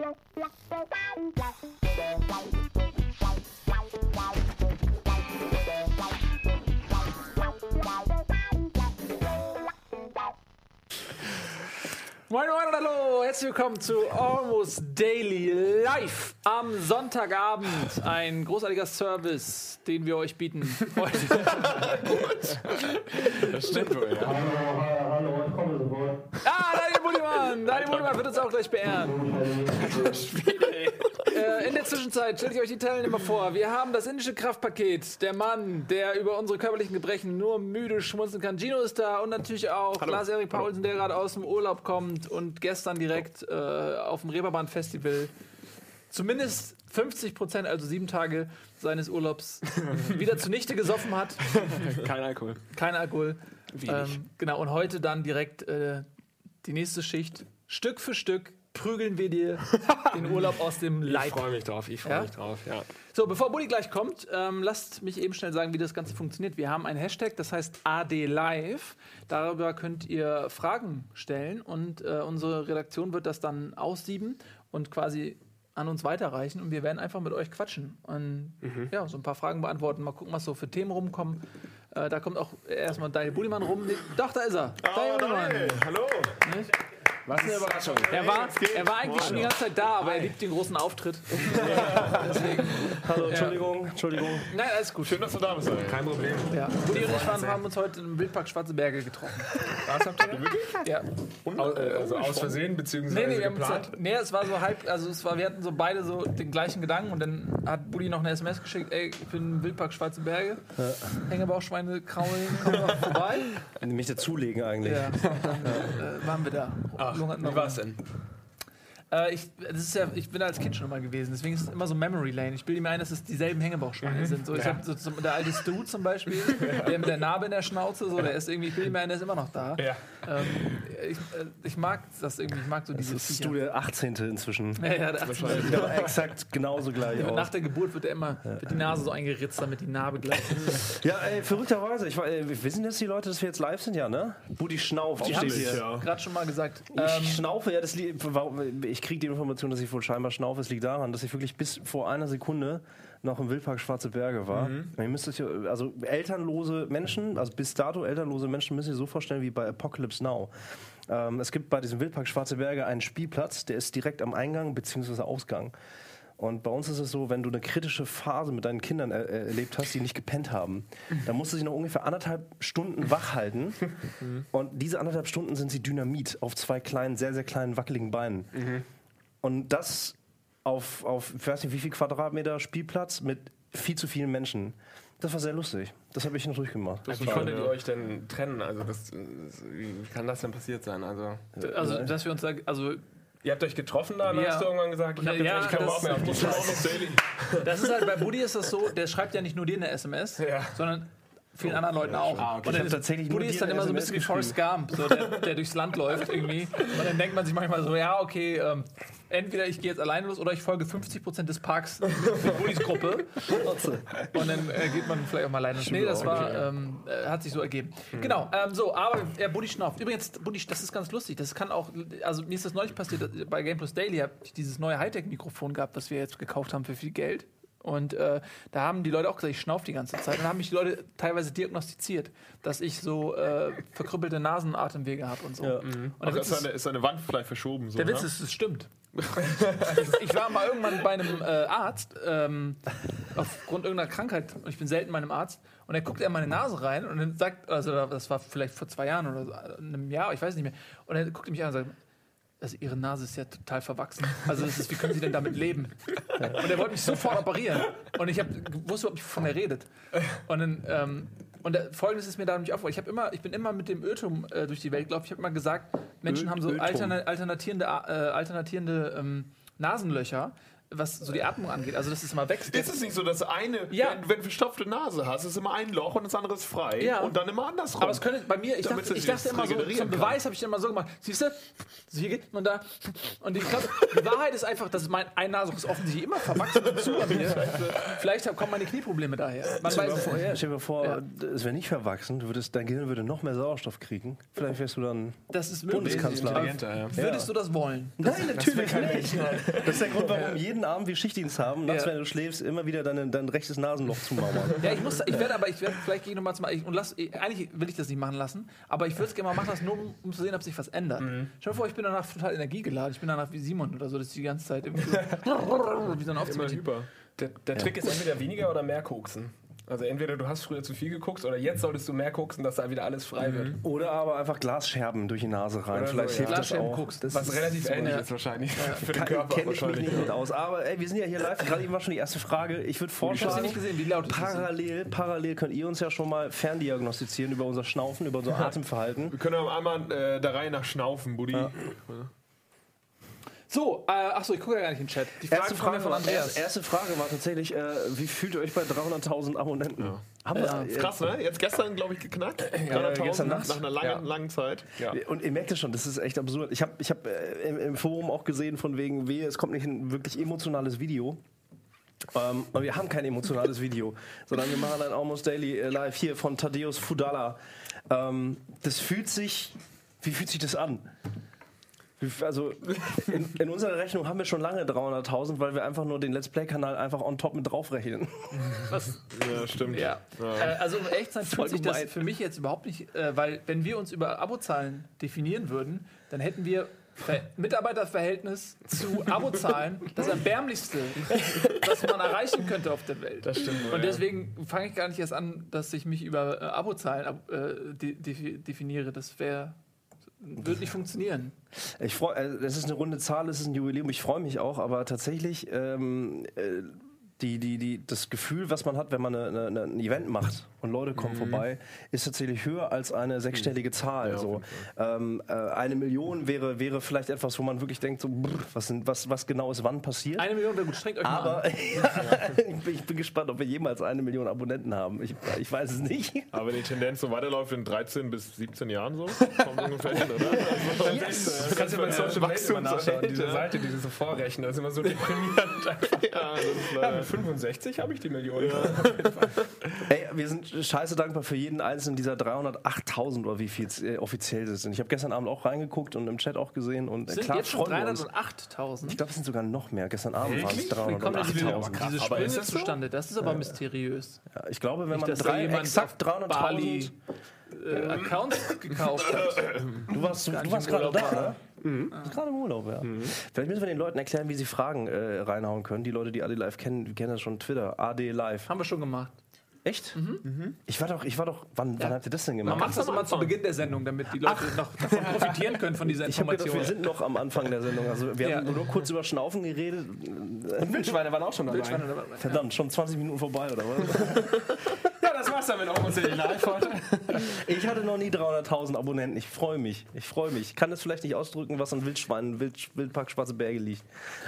Moin Moin und hallo, herzlich willkommen zu Almost Daily Live am Sonntagabend. Ein großartiger Service, den wir euch bieten heute. Das stimmt wohl, ja. Hallo, ich komme sofort. Ah, Daniel Budimann! Daniel Budimann wird uns auch gleich beehren. Äh, in der Zwischenzeit stelle ich euch die Teilnehmer vor. Wir haben das indische Kraftpaket. Der Mann, der über unsere körperlichen Gebrechen nur müde schmunzeln kann. Gino ist da und natürlich auch Lars-Erik Paulsen, der gerade aus dem Urlaub kommt und gestern direkt äh, auf dem Reeperbahn-Festival zumindest 50 Prozent, also sieben Tage seines Urlaubs, wieder zunichte gesoffen hat. Kein Alkohol. Kein Alkohol. Ähm, genau, und heute dann direkt äh, die nächste Schicht. Stück für Stück prügeln wir dir den Urlaub aus dem Ich Leib. freue mich drauf, ich freue Ja? mich drauf, ja. So, bevor Buddy gleich kommt, ähm, lasst mich eben schnell sagen, wie das Ganze funktioniert. Wir haben einen Hashtag, das heißt AD Live. Darüber könnt ihr Fragen stellen und äh, unsere Redaktion wird das dann aussieben und quasi an uns weiterreichen und wir werden einfach mit euch quatschen und ja, so ein paar Fragen beantworten. Mal gucken, was so für Themen rumkommen. Äh, da kommt auch erstmal Daniel Budimann rum. Nee, Doch, da ist er. Daniel Budimann. hallo. Nicht? Was eine Überraschung. Er war, er war eigentlich schon die ganze Zeit da, aber er liebt den großen Auftritt. Deswegen. Hallo, Entschuldigung, Entschuldigung. Nein, alles gut. Schön, dass du da bist. Ey. Kein Problem. Ja. Buddy und ich waren, haben uns heute im Wildpark Schwarze Berge getroffen. Was habt ihr wirklich? Ja. Au- äh, Also aus Versehen, beziehungsweise Nee, nee, wir haben uns geplant? halt, nee, es war so halb, also es war, wir hatten so beide so den gleichen Gedanken und dann hat Buddy noch eine SMS geschickt, ey, ich bin im Wildpark Schwarze Berge, Hängebauchschweine kraulen, komm doch vorbei. Mich dazulegen eigentlich. Ja, dann äh, waren wir da. Ach, Lungerten noch wie war's denn? Äh, ich, das ist ja, ich bin da als Kind schon immer gewesen, deswegen ist es immer so Memory Lane. Ich bilde mir ein, dass es dieselben Hängebauchschweine sind. So, ich Ja. hab so, so, der alte Stu zum Beispiel, der mit der Narbe in der Schnauze, so, der ist irgendwie, ich bilde mir ein, der ist immer noch da. Ja. Ähm, ich, äh, ich mag das irgendwie, ich mag so diese Das ist du der 18. inzwischen. Ja, ja, der 18. Sieht aber exakt genauso gleich Nach aus. der Geburt wird er immer, wird die Nase so eingeritzt, damit die Narbe gleich ist. Ja, ey, verrückterweise. Ich, war- äh, wissen jetzt die Leute, dass wir jetzt live sind? Ja, ne? Budi Schnauf Die haben hier. ja. gerade schon mal gesagt. Ich Ähm, schnaufe, ja, das warum- ich kriege die Information, dass ich wohl scheinbar schnaufe. Es liegt daran, dass ich wirklich bis vor einer Sekunde noch im Wildpark Schwarze Berge war. Und Ihr müsst euch, also elternlose Menschen, also bis dato elternlose Menschen, müsst ihr so vorstellen wie bei Apocalypse Now. Ähm, es gibt bei diesem Wildpark Schwarze Berge einen Spielplatz, der ist direkt am Eingang bzw. Ausgang. Und bei uns ist es so, wenn du eine kritische Phase mit deinen Kindern er erlebt hast, die nicht gepennt haben, dann musst du sie noch ungefähr anderthalb Stunden wach halten. Und diese anderthalb Stunden sind sie Dynamit auf zwei kleinen, sehr, sehr kleinen, wackeligen Beinen. Und das auf, auf, ich weiß nicht, wie viel Quadratmeter Spielplatz mit viel zu vielen Menschen. Das war sehr lustig. Das habe ich noch durchgemacht. Wie konntet ihr euch denn trennen? Also, das, wie kann das denn passiert sein? Also, also, dass wir uns sagen, also, ihr habt euch getroffen da, Ja. hast du irgendwann gesagt, ich habe Ja, jetzt keinen das- Bock mehr auf die Almost Daily. das ist halt, bei Buddy ist das so, der schreibt ja nicht nur dir eine SMS, Ja. sondern vielen anderen Leuten auch. Ah, okay. Und dann tatsächlich Buddy ist dann immer so ein bisschen wie Forrest Gump, so, der, der durchs Land läuft irgendwie. Und dann denkt man sich manchmal so, ja, okay, ähm, entweder ich gehe jetzt alleine los oder ich folge 50% des Parks mit Buddys Gruppe. Und dann äh, geht man vielleicht auch mal alleine. Nee, das war, ähm, äh, hat sich so ergeben. Genau, ähm, so, aber er Buddy schnauft. Übrigens, Buddy, das ist ganz lustig. Das kann auch, also mir ist das neulich passiert, dass- bei Game Plus Daily habe ich dieses neue Hightech-Mikrofon gehabt, was wir jetzt gekauft haben für viel Geld. Und äh, da haben die Leute auch gesagt, ich schnaufe die ganze Zeit. Und dann haben mich die Leute teilweise diagnostiziert, dass ich so äh, verkrüppelte Nasenatemwege habe und so. Ja. Und Ach, der Witz ist, seine, ist seine Wand vielleicht verschoben? So, der Witz ne? ist, es stimmt. ich, war mal irgendwann bei einem äh, Arzt, ähm, aufgrund irgendeiner Krankheit, und ich bin selten bei einem Arzt, und er guckt in meine Nase rein und dann sagt, also das war vielleicht vor zwei Jahren oder so, in einem Jahr, ich weiß nicht mehr, und er guckt mich an und sagt, also ihre Nase ist ja total verwachsen. Also das ist, wie können Sie denn damit leben? Und er wollte mich sofort operieren. Und ich hab, wusste überhaupt nicht, wovon er redet. Und dann, ähm, und da, folgendes ist mir da nicht aufgefallen. Ich, immer, ich bin immer mit dem Ötum äh, durch die Welt gelaufen. Ich habe immer gesagt, Menschen Ö- haben so alterna alternatierende, äh, alternatierende ähm, Nasenlöcher, was so die Atmung angeht. Also, dass es mal wächst. Ist es nicht so, dass eine, Ja. wenn, wenn du verstopfte Nase hast, ist immer ein Loch und das andere ist frei Ja. und dann immer andersrum. Aber es könnte bei mir, ich Damit dachte, ich dachte das immer so, zum Beweis habe ich immer so gemacht. Siehst du, so hier geht man da. Und ich glaube, die Wahrheit ist einfach, dass mein ein Nasenloch ist offensichtlich immer verwachsen und zu bei mir. Vielleicht kommen meine Knieprobleme daher. Man Stell dir weiß mal es vor, nicht. ja, stell dir vor Ja. es wäre nicht verwachsen, würdest, dein Gehirn würde noch mehr Sauerstoff kriegen. Vielleicht wärst du dann Das ist. Bundeskanzler. Würdest du das wollen? Nein, natürlich nicht. Das ist der Grund, warum jeden Abend wir Schichtdienst haben, nachts, Ja. wenn du schläfst, immer wieder dein, dein rechtes Nasenloch zumauern. Ja, ich muss, ich werde aber, ich werde, vielleicht gehe ich nochmal zum, ich, und lass, ich, eigentlich will ich das nicht machen lassen, aber ich würde es gerne mal machen lassen, nur um, um zu sehen, ob sich was ändert. Stell dir vor, ich bin danach total energiegeladen, ich bin danach wie Simon oder so, dass ich die ganze Zeit irgendwie so, wie so ein Immer Aufzug. hyper. Der, der Trick ist entweder weniger oder mehr koksen. Also entweder du hast früher zu viel geguckt oder jetzt solltest du mehr koksen, dass da wieder alles frei wird. Oder aber einfach Glasscherben durch die Nase rein. Oder Vielleicht so, hilft ja. das Glasscherben auch. guckst. Das Was ist- relativ ähnlich Ja. ist wahrscheinlich für den Kann- Körper. Kenne ich mich nicht mit aus. Aber ey, wir sind ja hier live. Gerade eben war schon die erste Frage. Ich würde Ich habe sie vorschlagen, nicht gesehen, wie laut ist das? parallel, parallel könnt ihr uns ja schon mal ferndiagnostizieren über unser Schnaufen, über unser Atemverhalten. wir können aber einmal äh, der Reihe nach schnaufen, Buddy. So, äh, achso, ich gucke ja gar nicht in den Chat. Die Frage, kommt ja von Andreas. erste, erste Frage war tatsächlich, äh, wie fühlt ihr euch bei 300.000 Abonnenten? Haben wir, äh, Krass, ne? Jetzt gestern, glaube ich, geknackt. 300.000 gestern Nacht. nach einer langen, Ja. langen Zeit. Ja. Und ihr merkt es schon, das ist echt absurd. Ich habe ich hab, äh, im, im Forum auch gesehen, von wegen, wehe, es kommt nicht ein wirklich emotionales Video. Ähm, aber wir haben kein emotionales Video, sondern wir machen ein Almost Daily äh, Live hier von Thaddeus Fudala. Ähm, das fühlt sich, wie fühlt sich das an? Also in, in unserer Rechnung haben wir schon lange 300.000, weil wir einfach nur den Let's Play-Kanal einfach on top mit draufrechnen. Ja, stimmt. Ja. Äh, also um echt sein, Voll fühlt sich das für mich jetzt überhaupt nicht, äh, weil wenn wir uns über Abozahlen definieren würden, dann hätten wir Ver Mitarbeiterverhältnis zu Abozahlen das erbärmlichste, was man erreichen könnte auf der Welt. Das stimmt. Und ja. deswegen fange ich gar nicht erst an, dass ich mich über äh, Abozahlen ab, äh, de defi- definiere. Das wäre wird nicht funktionieren. Ich freu, äh, es ist eine runde Zahl, es ist ein Jubiläum, ich freue mich auch, aber tatsächlich ähm, äh, die, die, die, das Gefühl, was man hat, wenn man eine, eine, ein Event macht und Leute kommen vorbei, ist tatsächlich höher als eine sechsstellige Zahl. so. ähm, äh, eine Million wäre, wäre vielleicht etwas, wo man wirklich denkt, so, brr, was, sind, was, was genau ist wann passiert. Eine Million wäre gut, strengt euch mal aber an. ich, bin, ich bin gespannt, ob wir jemals eine Million Abonnenten haben. Ich, ich weiß es nicht. Aber wenn die Tendenz so weiterläuft in 13 bis 17 Jahren so, kommt ungefähr hin, oder? Also, Du kannst ja bei Social Media immer nachschauen, diese. Seite, die sie so vorrechnen, das ist immer so deprimierend. Ja, das ist Ja, mit 65 habe ich die Million. Ey, wir sind scheiße dankbar für jeden einzelnen dieser 308.000 oder wie viel es äh, offiziell sind. Ich habe gestern Abend auch reingeguckt und im Chat auch gesehen und äh, Sind klar jetzt schon freuen wir uns. 308.000. Ich glaube, es sind sogar noch mehr. Gestern Abend waren es Wie kommen denn diese, 308.000. diese Aber Sprünge ist das so? zustande? Das ist aber mysteriös. Ja, ich glaube, wenn Nicht, man drei, exakt auf Bali 300.000... äh, Accounts gekauft hat. Du warst, du nicht warst gerade da, ne? Du warst gerade im Urlaub, ja. Vielleicht müssen wir den Leuten erklären, wie sie Fragen äh, reinhauen können. Die Leute, die AD Live kennen, kennen das schon Twitter. AD Live. Haben wir schon gemacht. Echt? Ich war doch, ich war doch, wann, wann habt ihr das denn Man gemacht? macht das immer zu Beginn der Sendung, damit die Leute noch davon profitieren können von dieser Ich habe gedacht, wir Information. sind noch am Anfang der Sendung. Also wir Ja. haben nur kurz über Schnaufen geredet. Wildschweine waren auch schon dabei. Verdammt, schon 20 Minuten vorbei, oder was? Das war's dann mit Almost Daily Live heute. Ich hatte noch nie 300.000 Abonnenten. Ich freue mich. Ich freue mich. Ich kann das vielleicht nicht ausdrücken, was an Wildschweinen, Wild, Wildpark Schwarze Berge liegt.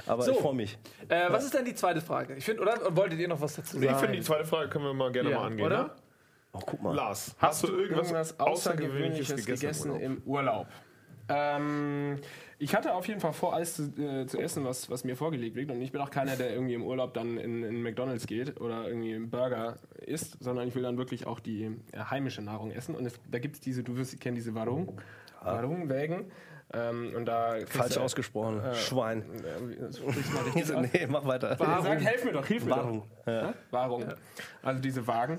Aber So. ich freue mich. Äh, was ist denn die zweite Frage? Ich finde, oder wolltet ihr noch was dazu sagen? Ich finde, die zweite Frage können wir mal gerne Ja, mal angehen. oder? Ne? Oh, guck mal. Lars, Hast du irgendwas Außergewöhnliches gegessen, im im Urlaub? Ähm, ich hatte auf jeden Fall vor, alles zu, äh, zu essen, was, was mir vorgelegt wird. Und ich bin auch keiner, der irgendwie im Urlaub dann in, in McDonalds geht oder irgendwie einen Burger isst, sondern ich will dann wirklich auch die äh, heimische Nahrung essen. Und es, da gibt es diese, du wirst kennen diese Warung, Warung-Wägen. Ähm, und da Falsch du- ausgesprochen. Schwein. Äh, das sprichst mal nee, mach weiter. Sag, helf mir doch, hilf mir Wahrung. doch. Ja. Wahrung. Also diese Wagen.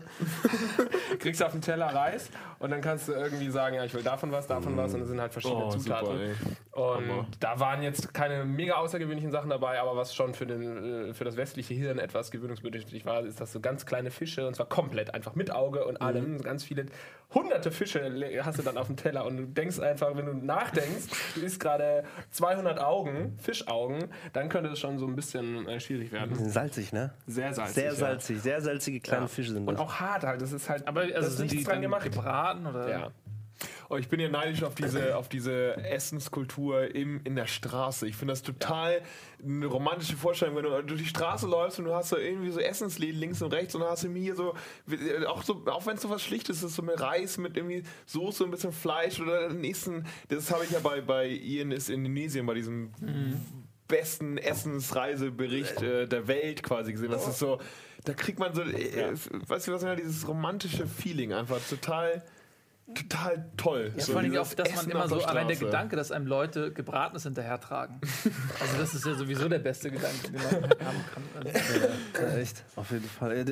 Kriegst auf den Teller Reis und dann kannst du irgendwie sagen, ja, ich will davon was, davon was und es sind halt verschiedene Oh, Zutaten. super, und Hammer. da waren jetzt keine mega außergewöhnlichen Sachen dabei, aber was schon für, den, äh, für das westliche Hirn etwas gewöhnungsbedürftig war, ist, dass so ganz kleine Fische und zwar komplett einfach mit Auge und allem, ganz viele hunderte Fische hast du dann auf dem Teller und du denkst einfach, wenn du nachdenkst, du isst gerade 200 Augen, Fischaugen, dann könnte es schon so ein bisschen äh, schwierig werden. Salzig, ne? Sehr salzig. Sehr ja. salzig. Sehr salzige kleine Ja. Fische sind Und das. auch hart halt. Das ist halt. Aber das also ist sind die nichts dran dann gemacht. gebraten oder? Ja. Oh, ich bin ja neidisch auf diese, auf diese Essenskultur im, in der Straße. Ich finde das total eine romantische Vorstellung, wenn du durch die Straße läufst und du hast so irgendwie so Essensläden links und rechts und dann hast du hier so, auch so, auch wenn es so was Schlichtes ist, so mit Reis, mit irgendwie Soße, ein bisschen Fleisch oder den nächsten, das habe ich ja bei, bei Ian ist Indonesien, bei diesem besten Essensreisebericht äh, der Welt quasi gesehen. Das ist so, da kriegt man so, äh, weißt du was, ja, dieses romantische Feeling einfach total, total toll. Ja, So vor allem auch, dass man immer so, allein der. Gedanke, dass einem Leute Gebratenes hinterhertragen. also das ist ja sowieso der beste Gedanke, den man haben kann. Also, Ja, echt, auf jeden Fall. Äh,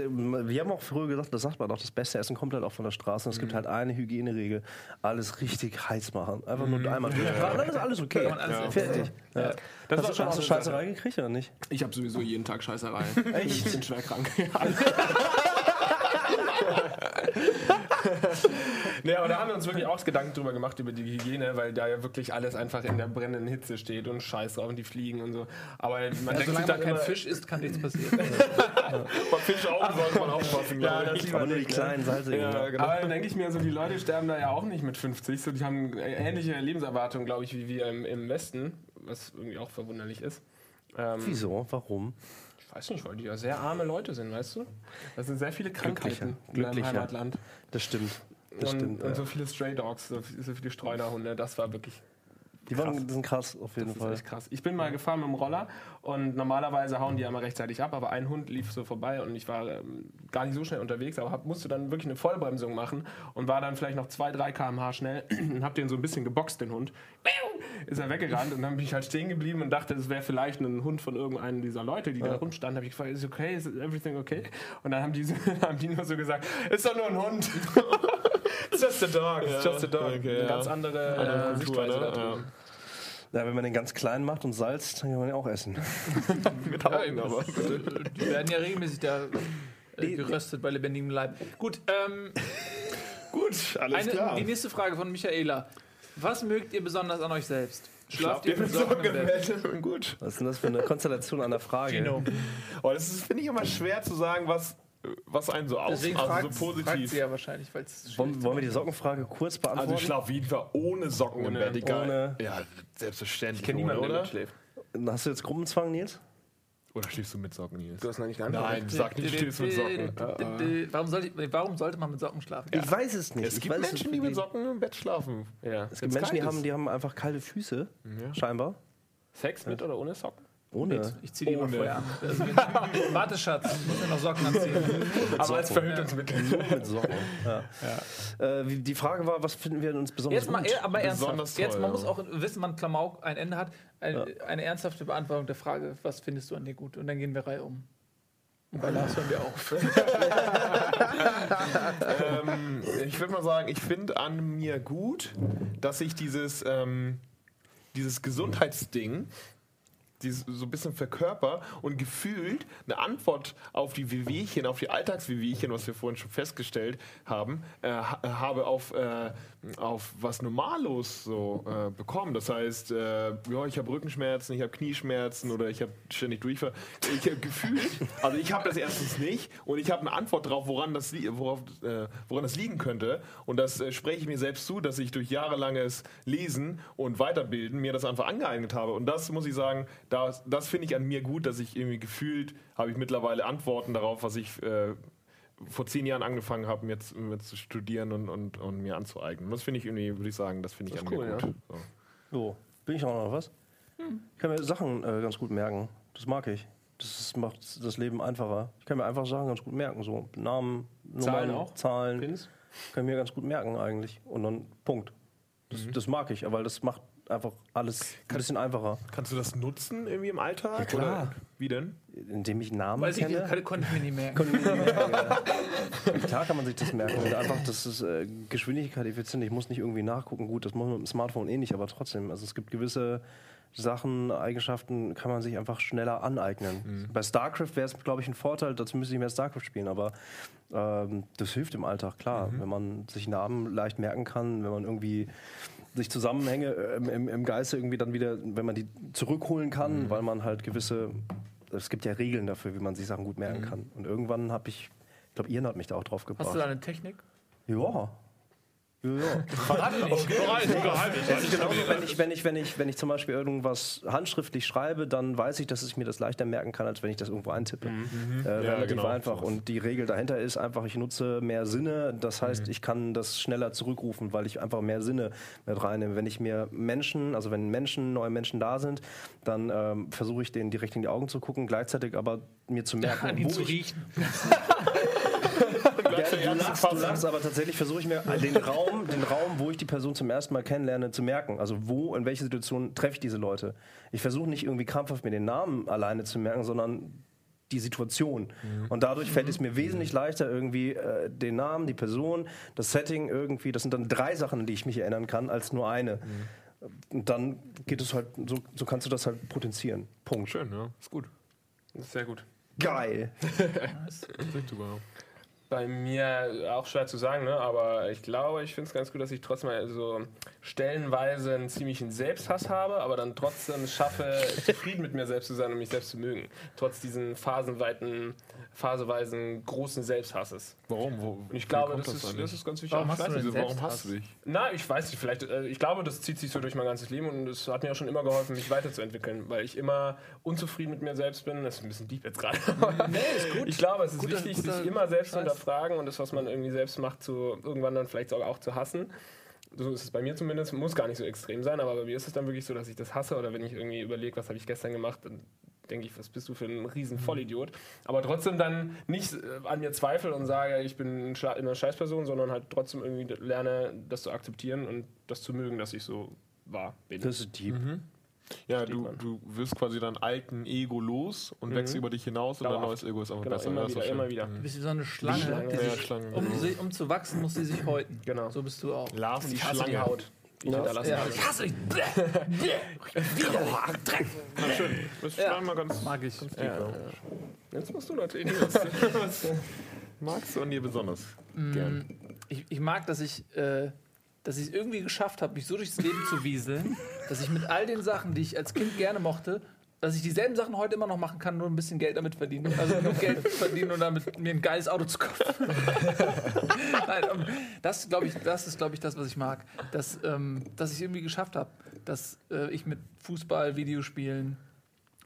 Wir haben auch früher gesagt, das sagt man auch, das beste Essen kommt halt auch von der Straße. Und es Mhm. gibt halt eine Hygieneregel: alles richtig heiß machen. Einfach nur einmal durchbraten, dann ist alles okay. Mhm. Alles. Fertig. Ja. Das Hast war du schon hast du Scheißerei gekriegt oder nicht? Ich habe sowieso jeden Tag Scheißerei. Echt? Ich bin schwer krank. nee, aber da haben wir uns wirklich auch Gedanken drüber gemacht, über die Hygiene, weil da ja wirklich alles einfach in der brennenden Hitze steht und Scheiß drauf und die fliegen und so. Aber man ja, denkt sich solange dann man kein Fisch isst, kann nichts passieren. Bei Fischaugen sollte man aufpassen, Ja, glaube das ich. Aber nur die kleinen salzigen. Ja, ne? genau. Aber dann denke ich mir, so die Leute sterben da ja auch nicht mit 50, so die haben ähnliche Lebenserwartungen, glaube ich, wie wir im, im Westen, was irgendwie auch verwunderlich ist. Ähm, Wieso? Warum? Ich weiß nicht, weil die ja sehr arme Leute sind, weißt du? Das sind sehr viele Krankheiten in Glücklicher. meinem Heimatland. Das stimmt. Das und, stimmt. und ja. so viele Stray Dogs, so, so viele Streunerhunde, das war wirklich Die waren, die sind krass, auf jeden das ist Fall. echt krass. Ich bin mal gefahren mit dem Roller und normalerweise hauen die ja immer rechtzeitig ab, aber ein Hund lief so vorbei und ich war ähm, gar nicht so schnell unterwegs, aber hab, musste dann wirklich eine Vollbremsung machen und war dann vielleicht noch 2, 3 km/h schnell und hab den so ein bisschen geboxt, den Hund. Ist er weggerannt und dann bin ich halt stehen geblieben und dachte, das wäre vielleicht ein Hund von irgendeinem dieser Leute, die da rumstanden. Habe ich gefragt, is okay, is everything okay? Und dann haben die, haben die nur so gesagt, ist doch nur ein Hund. It's just a dog, it's just a dog. okay, Eine ja. ganz andere, Andere äh, Kultur, Sichtweise ne? da drüben. Ja, wenn man den ganz klein macht und salzt, dann kann man den auch essen. Mit Augen aber. Die werden ja regelmäßig da äh, geröstet bei lebendigem Leib. Gut, ähm, Gut, alles eine, klar. die nächste Frage von Michaela. Was mögt ihr besonders an euch selbst? Schlaft ihr mit Socken im Bett? Gut. Was ist denn das für eine Konstellation an der Frage? Gino. Oh, das ist, finde ich, immer schwer zu sagen, was, was einen so aus, Deswegen also fragt, so fragt positiv. sie ja wahrscheinlich, weil Wollen, wollen wir die Sockenfrage kurz Also beantworten? ich schlafe auf jeden Fall ohne Socken im Ohne- Bett, egal. ohne- Ja, selbstverständlich. Ich kenne niemanden, der oder? mitschläft. Hast du jetzt Gruppenzwang, Nils? Oder schläfst du mit Socken, Nils? Du hast noch nicht Nein, sag nicht, du schläfst mit Socken. Warum sollte, warum sollte man mit Socken schlafen? Ich weiß es nicht. Es ich gibt Menschen, die mit Socken im Bett schlafen. Ja. Es gibt Menschen, die haben, die haben einfach kalte Füße, scheinbar. Sex mit oder ohne Socken? Ohne. Ich ziehe die immer vorher an. Also, Warte, Schatz, ich muss mir noch Socken anziehen. Aber als Verhütungsmittel. Nur mit Socken. Ja. Äh, wie- die Frage war, was finden wir an uns besonders Jetzt mal, gut? aber ernsthaft. Besonders Jetzt, toll, man ja. muss auch wissen, wann Klamauk ein Ende hat. Eine, eine ernsthafte Beantwortung der Frage, was findest du an dir gut? Und dann gehen wir Reihe um. Und bei Lars hören wir auf. ähm, ich würde mal sagen, ich finde an mir gut, dass ich dieses, ähm, dieses Gesundheitsding dieses so ein bisschen verkörper und gefühlt eine Antwort auf die Wehwehchen, auf die Alltagswehwehchen, was wir vorhin schon festgestellt haben, äh, ha- habe auf, äh, auf was Normalos so äh, bekommen. Das heißt, äh, ja, ich habe Rückenschmerzen, ich habe Knieschmerzen oder ich habe ständig Durchfall. Ich habe gefühlt, also ich habe das erstens nicht und ich habe eine Antwort drauf, woran das, worauf, äh, woran das liegen könnte. Und das äh, spreche ich mir selbst zu, dass ich durch jahrelanges Lesen und Weiterbilden mir das einfach angeeignet habe. Und das muss ich sagen, das, das finde ich an mir gut, dass ich irgendwie gefühlt habe ich mittlerweile Antworten darauf, was ich äh, vor zehn Jahren angefangen habe, mir, zu- mir zu studieren und, und, und mir anzueignen. Und das finde ich irgendwie, würde ich sagen, das finde ich Das an cool, mir gut. So. So, bin ich auch noch was? Ich kann mir Sachen äh, ganz gut merken. Das mag ich. Das macht das Leben einfacher. Ich kann mir einfach Sachen ganz gut merken. So Namen, Zahlen Nummern, auch? Zahlen. Pins? Kann ich mir ganz gut merken eigentlich. Und dann Punkt. Das, Mhm. das mag ich, weil das macht einfach alles ein bisschen einfacher. Kannst du das nutzen irgendwie im Alltag? Ja, klar. Oder wie denn? Indem ich Namen Weiß ich, kenne. kann, konnte ich mir nicht merken. Konnte ich mir nicht merken, ja. Klar kann man sich das merken. Und einfach, das ist äh, Geschwindigkeit, effizient. Ich muss nicht irgendwie nachgucken. Gut, das muss man mit dem Smartphone eh nicht, aber trotzdem. Also es gibt gewisse Sachen, Eigenschaften, kann man sich einfach schneller aneignen. Bei StarCraft wäre es, glaube ich, ein Vorteil, dazu müsste ich mehr StarCraft spielen, aber ähm, das hilft im Alltag, klar. Wenn man sich Namen leicht merken kann, wenn man irgendwie sich Zusammenhänge äh, im, im, Geiste irgendwie dann wieder, wenn man die zurückholen kann, weil man halt gewisse, es gibt ja Regeln dafür, wie man sich Sachen gut merken kann. Und irgendwann habe ich, ich glaube, Ian hat mich da auch drauf gebracht. Hast du da eine Technik? ja. Verrat ihn nicht. Das ist genauso, wenn ich, wenn, ich, wenn, ich, wenn ich zum Beispiel irgendwas handschriftlich schreibe, dann weiß ich, dass ich mir das leichter merken kann, als wenn ich das irgendwo eintippe. Äh, relativ genau, einfach. Und die Regel dahinter ist einfach, ich nutze mehr Sinne. Das heißt, ich kann das schneller zurückrufen, weil ich einfach mehr Sinne mit reinnehme. Wenn ich mir Menschen, also wenn Menschen, neue Menschen da sind, dann ähm, versuche ich denen direkt in die Augen zu gucken, gleichzeitig aber mir zu merken, ihn wo zu ich, du lachst, du lachst, aber tatsächlich versuche ich mir den Raum, den Raum, wo ich die Person zum ersten Mal kennenlerne, zu merken. Also wo, in welcher Situation treffe ich diese Leute. Ich versuche nicht irgendwie krampfhaft mir den Namen alleine zu merken, sondern die Situation. Und dadurch fällt es mir wesentlich leichter, irgendwie äh, den Namen, die Person, das Setting irgendwie, das sind dann drei Sachen, an die ich mich erinnern kann, als nur eine. Und dann geht es halt, so, so kannst du das halt potenzieren. Punkt. Schön, ja. Ist gut. Ist sehr gut. Geil. Super. Bei mir auch schwer zu sagen, ne? aber ich glaube, ich finde es ganz gut, dass ich trotzdem so stellenweise einen ziemlichen Selbsthass habe, aber dann trotzdem schaffe, zufrieden mit mir selbst zu sein und mich selbst zu mögen. Trotz diesen phasenweiten, phaseweisen großen Selbsthasses. Warum? Wo, Und ich glaube, kommt das, ist, das ist ganz wichtig. Warum hast du denn Warum hast du dich? Na, ich weiß nicht, vielleicht, äh, ich glaube, das zieht sich so durch mein ganzes Leben und es hat mir auch schon immer geholfen, mich weiterzuentwickeln, weil ich immer unzufrieden mit mir selbst bin. Das ist ein bisschen deep jetzt gerade. Nee, ist gut. Ich glaube, es ist Guter- wichtig, sich immer selbst zu Scheiß. Hinterfragen und das, was man irgendwie selbst macht, zu irgendwann dann vielleicht sogar auch zu hassen. So ist es bei mir zumindest, muss gar nicht so extrem sein, aber bei mir ist es dann wirklich so, dass ich das hasse oder wenn ich irgendwie überlege, was habe ich gestern gemacht, dann denke ich, was bist du für ein riesen Vollidiot. Aber trotzdem dann nicht äh, an mir zweifle und sage, ich bin eine Scheißperson, sondern halt trotzdem irgendwie lerne, das zu akzeptieren und das zu mögen, dass ich so war. Bin. Das ist deep. Ja, du, du wirst quasi dein alten Ego los und wächst über dich hinaus und dein neues Ego ist einfach Genau, besser. immer wieder, immer wieder. Du bist wie so eine Schlange. Schlange. die Ja, sich, Schlange, um, genau. sie, um zu wachsen, muss sie sich häuten. Genau. So bist du auch. Lars die Ich hasse die Schlange. Haut. Ich hinterlassen Ja, ich hasse dich. Na schön. Das Ja. ja. mal ganz, Mag ich. ganz ja. Jetzt musst du natürlich. Was, Magst du an dir besonders? Mm, Ich, ich mag, dass ich äh, dass ich es irgendwie geschafft habe, mich so durchs Leben zu wieseln, dass ich mit all den Sachen, die ich als Kind gerne mochte, dass ich dieselben Sachen heute immer noch machen kann, nur ein bisschen Geld damit verdienen. Also nur Geld verdienen und damit mir ein geiles Auto zu kaufen. Nein, das glaube ich, das ist glaube ich das, was ich mag, dass, ähm, dass ich es irgendwie geschafft habe, dass äh, ich mit Fußball, Videospielen,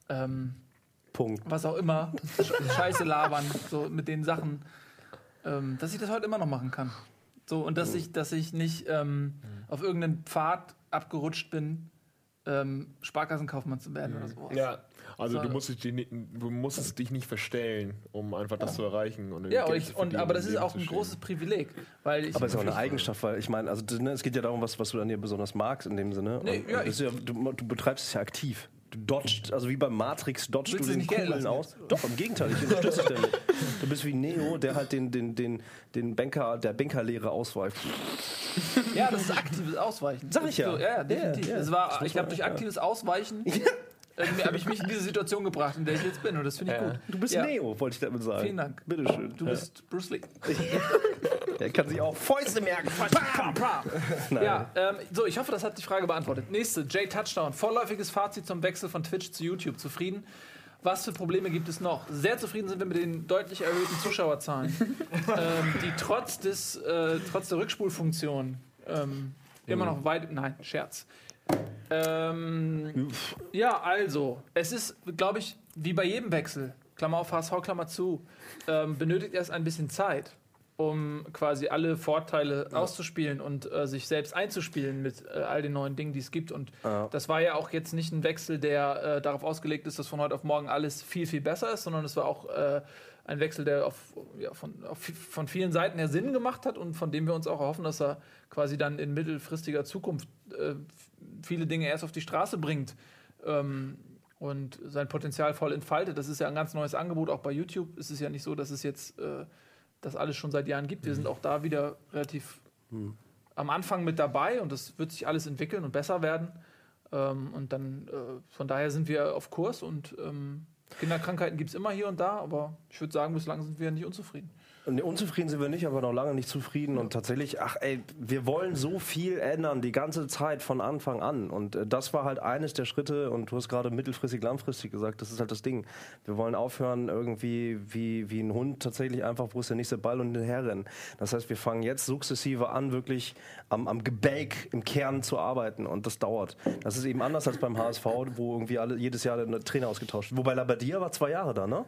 ähm, Punkt. was auch immer, Sch- Scheiße labern, so mit den Sachen, ähm, dass ich das heute immer noch machen kann. So, und dass ich, dass ich nicht ähm, auf irgendeinen Pfad abgerutscht bin, ähm, Sparkassenkaufmann zu werden oder sowas. ja, Also du musst, dich, du musstest dich nicht verstellen, um einfach das zu erreichen. Und Ja, ich, und, aber das ist auch ein stehen. großes Privileg, weil ich Aber es ist auch eine Eigenschaft, weil ich meine, also ne, es geht ja darum, was, was du an dir besonders magst in dem Sinne. Nee, Und- ja, und ja, du, du betreibst es ja aktiv. Du dodgst, also wie beim Matrix, dodgst Willst du den Kugeln aus. Doch, im Gegenteil, ich unterstütze dich damit. Du bist wie Neo, der halt den, den, den, den Banker, der Bankerlehre ausweicht. Ja, das ist aktives Ausweichen. Sag ich ja. So, ja, ja, definitiv. Ja, ja. Es war, ich habe man- durch ja. aktives Ausweichen irgendwie habe ich mich in diese Situation gebracht, in der ich jetzt bin. Und das finde ich Ja. gut. Du bist Ja. Neo, wollte ich damit sagen. Vielen Dank. Bitteschön. Du bist Bruce Lee. Der kann sich auch Fäuste merken. Ja, ähm, so, ich hoffe, das hat die Frage beantwortet. Nächste, Jay Touchdown. Vorläufiges Fazit zum Wechsel von Twitch zu YouTube. Zufrieden? Was für Probleme gibt es noch? Sehr zufrieden sind wir mit den deutlich erhöhten Zuschauerzahlen, ähm, die trotz, des, äh, trotz der Rückspulfunktion ähm, immer noch weit. Nein, Scherz. Ähm, ja, also, es ist, glaube ich, wie bei jedem Wechsel, Klammer auf HSV, Klammer zu, ähm, benötigt erst ein bisschen Zeit, um quasi alle Vorteile auszuspielen und äh, sich selbst einzuspielen mit äh, all den neuen Dingen, die es gibt. Und Ja. das war ja auch jetzt nicht ein Wechsel, der äh, darauf ausgelegt ist, dass von heute auf morgen alles viel, viel besser ist, sondern es war auch äh, ein Wechsel, der auf, ja, von, auf, von vielen Seiten her Sinn gemacht hat und von dem wir uns auch erhoffen, dass er quasi dann in mittelfristiger Zukunft äh, viele Dinge erst auf die Straße bringt. Ähm, und sein Potenzial voll entfaltet. Das ist ja ein ganz neues Angebot, auch bei YouTube. Es ist ja nicht so, dass es jetzt äh, das alles schon seit Jahren gibt. Wir sind auch da wieder relativ am Anfang mit dabei und das wird sich alles entwickeln und besser werden. Ähm, und dann, äh, von daher sind wir auf Kurs und ähm, Kinderkrankheiten gibt es immer hier und da, aber ich würde sagen, bislang sind wir nicht unzufrieden. Nee, unzufrieden sind wir nicht, aber noch lange nicht zufrieden. Und tatsächlich, ach ey, wir wollen so viel ändern, die ganze Zeit von Anfang an. Und äh, das war halt eines der Schritte. Und du hast gerade mittelfristig, langfristig gesagt, das ist halt das Ding. Wir wollen aufhören, irgendwie wie, wie ein Hund tatsächlich einfach, wo ist der nächste Ball und hinterherrennen. Das heißt, wir fangen jetzt sukzessive an, wirklich am, am Gebälk im Kern zu arbeiten. Und das dauert. Das ist eben anders als beim HSV, wo irgendwie alle, jedes Jahr der Trainer ausgetauscht wird. Wobei Labadia war zwei Jahre da, ne?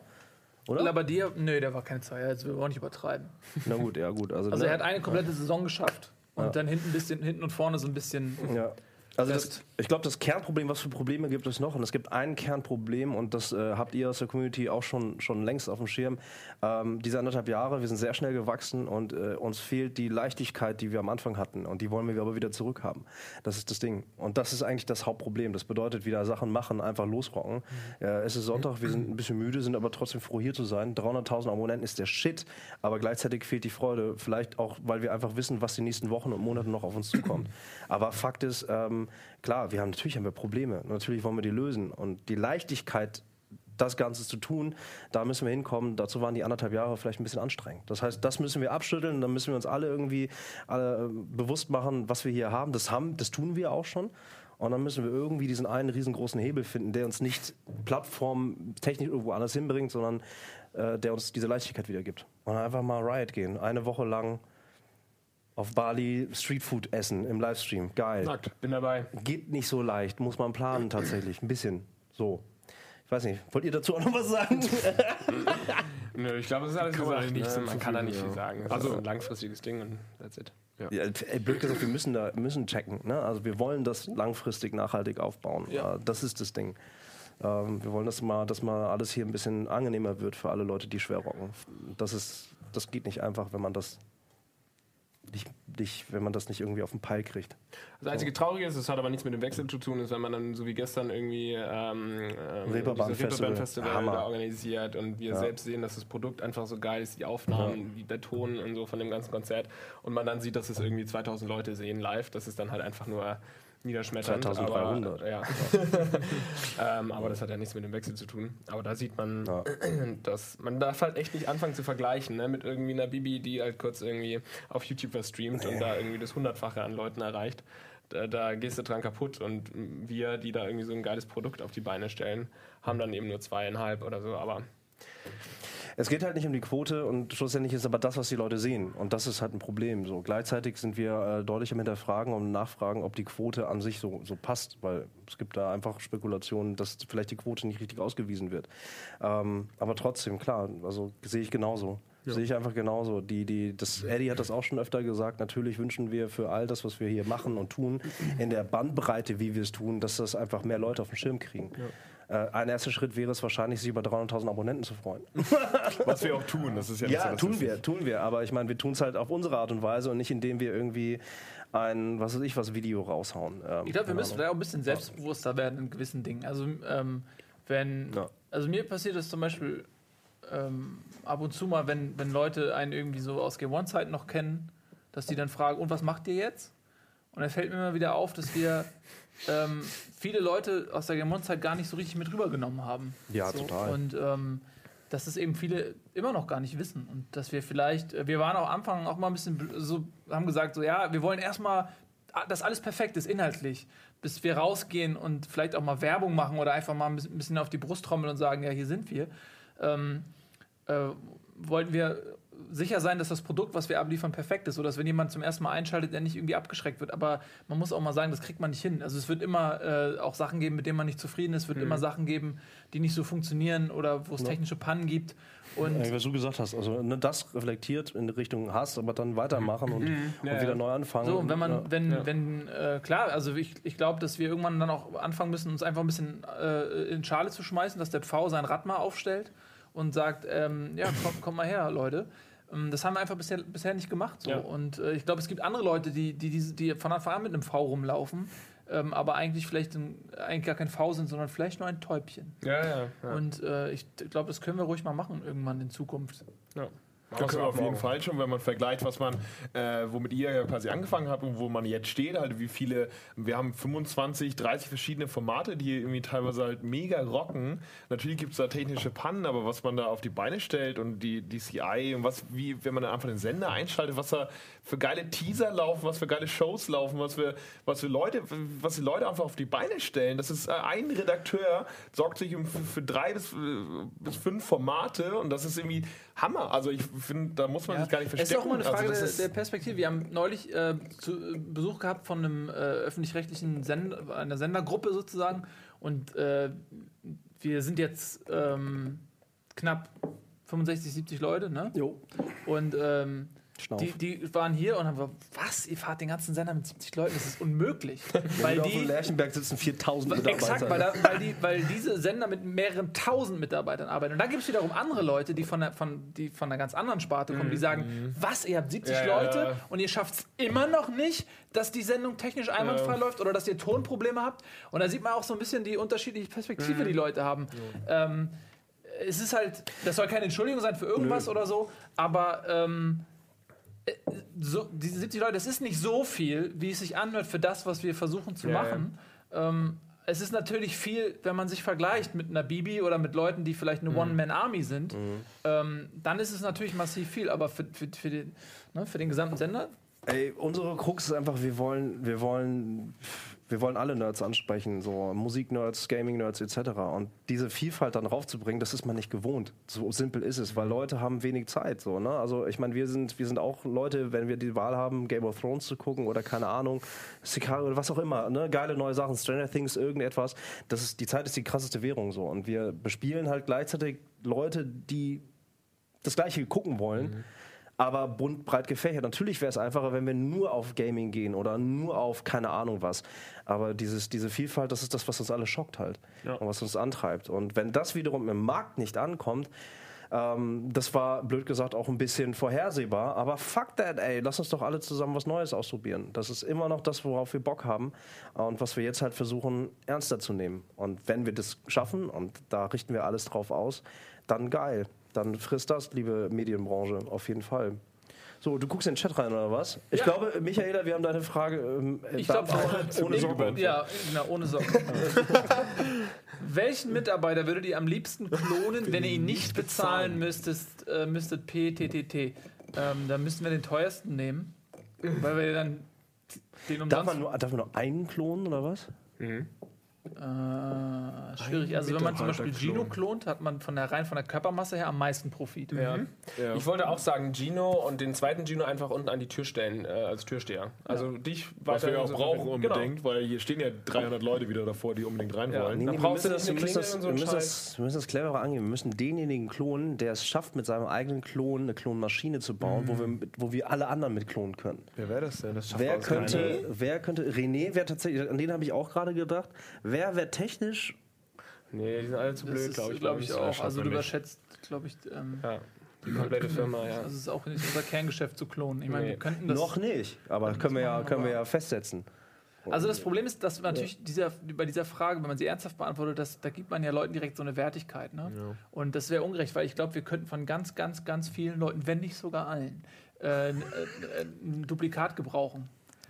Oder? Labadia, nö, der war keine zwei, jetzt will wir auch nicht übertreiben. Na gut, ja gut. Also, Also ne? er hat eine komplette Saison geschafft und dann hinten bisschen, hinten und vorne so ein bisschen. Ja. Also das, ich glaube, das Kernproblem, was für Probleme gibt es noch? Und es gibt ein Kernproblem und das äh, habt ihr aus der Community auch schon, schon längst auf dem Schirm. Ähm, diese anderthalb Jahre, wir sind sehr schnell gewachsen und äh, uns fehlt die Leichtigkeit, die wir am Anfang hatten und die wollen wir aber wieder zurückhaben. Das ist das Ding. Und das ist eigentlich das Hauptproblem. Das bedeutet wieder Sachen machen, einfach losrocken. Äh, es ist Sonntag, wir sind ein bisschen müde, sind aber trotzdem froh hier zu sein. 300.000 Abonnenten ist der Shit, aber gleichzeitig fehlt die Freude. Vielleicht auch, weil wir einfach wissen, was die nächsten Wochen und Monate noch auf uns zukommt. aber Fakt ist, ähm, klar, wir haben natürlich haben wir Probleme. Natürlich wollen wir die lösen. Und die Leichtigkeit, das Ganze zu tun, da müssen wir hinkommen. Dazu waren die anderthalb Jahre vielleicht ein bisschen anstrengend. Das heißt, das müssen wir abschütteln. Dann müssen wir uns alle irgendwie alle äh, bewusst machen, was wir hier haben. Das haben, das tun wir auch schon. Und dann müssen wir irgendwie diesen einen riesengroßen Hebel finden, der uns nicht plattformtechnisch irgendwo anders hinbringt, sondern äh, der uns diese Leichtigkeit wieder gibt. Und einfach mal Riot gehen. Eine Woche lang auf Bali Streetfood essen im Livestream. Geil. Nackt, bin dabei. Geht nicht so leicht, muss man planen tatsächlich. Ein bisschen. So. Ich weiß nicht, wollt ihr dazu auch noch was sagen? Nö, ich glaube, das ist alles Kann man gesagt. ne? nicht Man kann da nicht viel ja. sagen. Das ist ein langfristiges Ding und that's it. ja, ey, blöd gesagt, wir müssen da müssen checken. Ne? Also wir wollen das langfristig nachhaltig aufbauen. Ja. Äh, Das ist das Ding. Ähm, wir wollen, dass mal, dass mal alles hier ein bisschen angenehmer wird für alle Leute, die schwer rocken. Das ist, das geht nicht einfach, wenn man das nicht, nicht, wenn man das nicht irgendwie auf den Peil kriegt. Das einzige Traurige ist, es hat aber nichts mit dem Wechsel zu tun, ist, wenn man dann so wie gestern irgendwie ähm, ähm, Reeperbahn dieses Festival. Reeperbahn Hammer. da organisiert und wir selbst sehen, dass das Produkt einfach so geil ist, die Aufnahmen, wie der Ton und so von dem ganzen Konzert und man dann sieht, dass es irgendwie 2000 Leute sehen live, das ist dann halt einfach nur niederschmetternd. 2300. Aber, ja. ähm, aber das hat ja nichts mit dem Wechsel zu tun. Aber da sieht man, Ja. dass man darf halt echt nicht anfangen zu vergleichen ne, mit irgendwie einer Bibi, die halt kurz irgendwie auf YouTube was streamt und da irgendwie das Hundertfache an Leuten erreicht. Da, da gehst du dran kaputt und wir, die da irgendwie so ein geiles Produkt auf die Beine stellen, haben dann eben nur zweieinhalb oder so. Aber Es geht halt nicht um die Quote und schlussendlich ist aber das, was die Leute sehen. Und das ist halt ein Problem. So gleichzeitig sind wir äh, deutlich am Hinterfragen und nachfragen, ob die Quote an sich so, so passt, weil es gibt da einfach Spekulationen, dass vielleicht die Quote nicht richtig ausgewiesen wird. Ähm, aber trotzdem, klar, also sehe ich genauso. Sehe ich einfach genauso. Die, die, das, Eddie hat das auch schon öfter gesagt. Natürlich wünschen wir für all das, was wir hier machen und tun, in der Bandbreite, wie wir es tun, dass das einfach mehr Leute auf den Schirm kriegen. Äh, ein erster Schritt wäre es wahrscheinlich, sich über 300.000 Abonnenten zu freuen. Was wir auch tun, das ist ja, nicht so, Ja, dass tun das wir, tun wir. Aber ich meine, wir tun es halt auf unsere Art und Weise und nicht, indem wir irgendwie ein, was weiß ich, was Video raushauen. Ähm, Ich glaube, wir müssen Ahnung. vielleicht auch ein bisschen selbstbewusster werden in gewissen Dingen. Also, ähm, wenn, Ja. also mir passiert es zum Beispiel ähm, ab und zu mal, wenn, wenn Leute einen irgendwie so aus Game One-Zeiten noch kennen, dass die dann fragen, und was macht ihr jetzt? Und dann fällt mir immer wieder auf, dass wir ähm, viele Leute aus der Game One-Zeit gar nicht so richtig mit rübergenommen haben. Ja, so. total. Und ähm, dass es eben viele immer noch gar nicht wissen. Und dass wir vielleicht, äh, wir waren auch am Anfang auch mal ein bisschen so, haben gesagt, so ja, wir wollen erstmal, ah, dass alles perfekt ist, inhaltlich, bis wir rausgehen und vielleicht auch mal Werbung machen oder einfach mal ein bisschen- ein bisschen auf die Brust trommeln und sagen, ja, hier sind wir. Ähm, äh, wollten wir sicher sein, dass das Produkt, was wir abliefern, perfekt ist, sodass wenn jemand zum ersten Mal einschaltet, der nicht irgendwie abgeschreckt wird. Aber man muss auch mal sagen, das kriegt man nicht hin. Also es wird immer äh, auch Sachen geben, mit denen man nicht zufrieden ist. Es wird immer Sachen geben, die nicht so funktionieren oder wo es technische Pannen gibt. Und Ja, was du gesagt hast, also ne, das reflektiert in Richtung Hass, aber dann weitermachen und, und wieder neu anfangen. So, und wenn man, ja. wenn, wenn, äh, klar, also ich, ich glaube, dass wir irgendwann dann auch anfangen müssen, uns einfach ein bisschen äh, in Schale zu schmeißen, dass der Pfau sein Rad mal aufstellt und sagt, ähm, ja, komm, komm mal her, Leute. Ähm, Das haben wir einfach bisher, bisher nicht gemacht. So. Ja. Und äh, ich glaube, es gibt andere Leute, die, die, die, die von Anfang an mit einem V rumlaufen, ähm, aber eigentlich vielleicht ein, eigentlich gar kein V sind, sondern vielleicht nur ein Täubchen. ja, ja. ja. Und äh, ich glaube, das können wir ruhig mal machen irgendwann in Zukunft. Ja. Wir auf jeden Fall schon, wenn man vergleicht, was man, äh, womit ihr ja quasi angefangen habt und wo man jetzt steht, halt wie viele, wir haben 25, 30 verschiedene Formate, die irgendwie teilweise halt mega rocken. Natürlich gibt es da technische Pannen, aber was man da auf die Beine stellt und die DCI und was, wie, wenn man dann einfach den Sender einschaltet, was da für geile Teaser laufen, was für geile Shows laufen, was für, was für Leute, was die Leute einfach auf die Beine stellen. Das ist äh, ein Redakteur, sorgt sich um, für, für drei bis, äh, bis fünf Formate und das ist irgendwie Hammer. Also ich finde, da muss man sich gar nicht Es verstecken. ist auch immer eine Frage also der, der Perspektive. Wir haben neulich äh, zu, äh, Besuch gehabt von einem äh, öffentlich-rechtlichen Sender, einer Sendergruppe sozusagen. Und äh, wir sind jetzt ähm, knapp 65, 70 Leute, ne? Jo. Und ähm, Schnauf. die, die waren hier und haben gesagt, was, ihr fahrt den ganzen Sender mit 70 Leuten? Das ist unmöglich. weil auf dem die, Lerchenberg sitzen 4000 Mitarbeiter. Exakt, weil, da, weil, die, weil diese Sender mit mehreren tausend Mitarbeitern arbeiten. Und dann gibt es wiederum andere Leute, die von, der, von, die von einer ganz anderen Sparte kommen, die sagen, was, ihr habt 70 Ja, ja, Leute ja. und ihr schafft es immer noch nicht, dass die Sendung technisch einwandfrei läuft oder dass ihr Tonprobleme habt. Und da sieht man auch so ein bisschen die unterschiedliche Perspektive, die Leute haben. Ähm, es ist halt, das soll keine Entschuldigung sein für irgendwas oder so, aber ähm, äh, so, diese 70 Leute, das ist nicht so viel, wie es sich anhört für das, was wir versuchen zu Ja, machen. Ähm, es ist natürlich viel, wenn man sich vergleicht mit einer Bibi oder mit Leuten, die vielleicht eine One-Man-Army sind, ähm, dann ist es natürlich massiv viel, aber für, für, für, den, ne, für den gesamten Sender, Ey, unsere Krux ist einfach, wir wollen, wir wollen, wir wollen alle Nerds ansprechen, so Musik-Nerds, Gaming-Nerds etc. Und diese Vielfalt dann raufzubringen, das ist man nicht gewohnt. So simpel ist es, weil Leute haben wenig Zeit. So, ne? Also ich meine, wir sind, wir sind auch Leute, wenn wir die Wahl haben, Game of Thrones zu gucken oder keine Ahnung, Sicario oder was auch immer, ne? geile neue Sachen, Stranger Things, irgendetwas. Das ist, die Zeit ist die krasseste Währung so. Und wir bespielen halt gleichzeitig Leute, die das gleiche gucken wollen, aber bunt, breit gefächert. Natürlich wäre es einfacher, wenn wir nur auf Gaming gehen oder nur auf keine Ahnung was. Aber dieses, diese Vielfalt, das ist das, was uns alle schockt halt und was uns antreibt. Und wenn das wiederum im Markt nicht ankommt, ähm, das war, blöd gesagt, auch ein bisschen vorhersehbar. Aber fuck that, ey. Lass uns doch alle zusammen was Neues ausprobieren. Das ist immer noch das, worauf wir Bock haben und was wir jetzt halt versuchen, ernster zu nehmen. Und wenn wir das schaffen, und da richten wir alles drauf aus, dann geil. Dann frisst das, liebe Medienbranche, auf jeden Fall. So, du guckst in den Chat rein, oder was? Ich Ja. glaube, Michaela, wir haben deine Frage ähm, Ich glaub beantwortet, auch. ohne Sorge. Ja, genau, ohne Sorgen. Welchen Mitarbeiter würdet ihr am liebsten klonen, wenn ihr ihn nicht bezahlen müsstest, äh, müsstet PTTT? Ähm, dann müssten wir den teuersten nehmen, weil wir dann den Darf umsonst... man, nur, darf man nur einen klonen, oder was? Äh, schwierig. Also wenn man zum Beispiel Gino klont, hat man von der rein von der Körpermasse her am meisten Profit. Ja. Ja. Ich wollte auch sagen, Gino und den zweiten Gino einfach unten an die Tür stellen, äh, als Türsteher. Also dich Was wir ja auch so- brauchen Genau. unbedingt, weil hier stehen ja 300 Leute wieder davor, die unbedingt rein Ja. wollen. Wir brauchst du müssen, das, wir, eine müssen Klingel das, und so wir, einen müssen Scheiß. das, wir müssen das cleverer angehen. Wir müssen denjenigen klonen, der es schafft, mit seinem eigenen Klon eine Klonmaschine zu bauen, wo, wir, mit- wo wir alle anderen mit klonen können. Wer wäre das denn? Das Wer könnte, wer könnte, René wäre tatsächlich, an den habe ich auch gerade gedacht, wer wäre technisch, Nee, die sind alle zu Das blöd, glaube ich. glaube ich, Das auch. Also du überschätzt, glaube ich, ähm, Ja, die komplette Firma, ja. also es ist auch nicht unser Kerngeschäft zu klonen. Ich meine, Nee. wir könnten das... noch nicht, aber können wir ja, können wir ja festsetzen. Also das Problem ist, dass natürlich dieser, bei dieser Frage, wenn man sie ernsthaft beantwortet, dass, da gibt man ja Leuten direkt so eine Wertigkeit. Ne? Und das wäre ungerecht, weil ich glaube, wir könnten von ganz, ganz, ganz vielen Leuten, wenn nicht sogar allen, äh, ein, äh, ein Duplikat gebrauchen.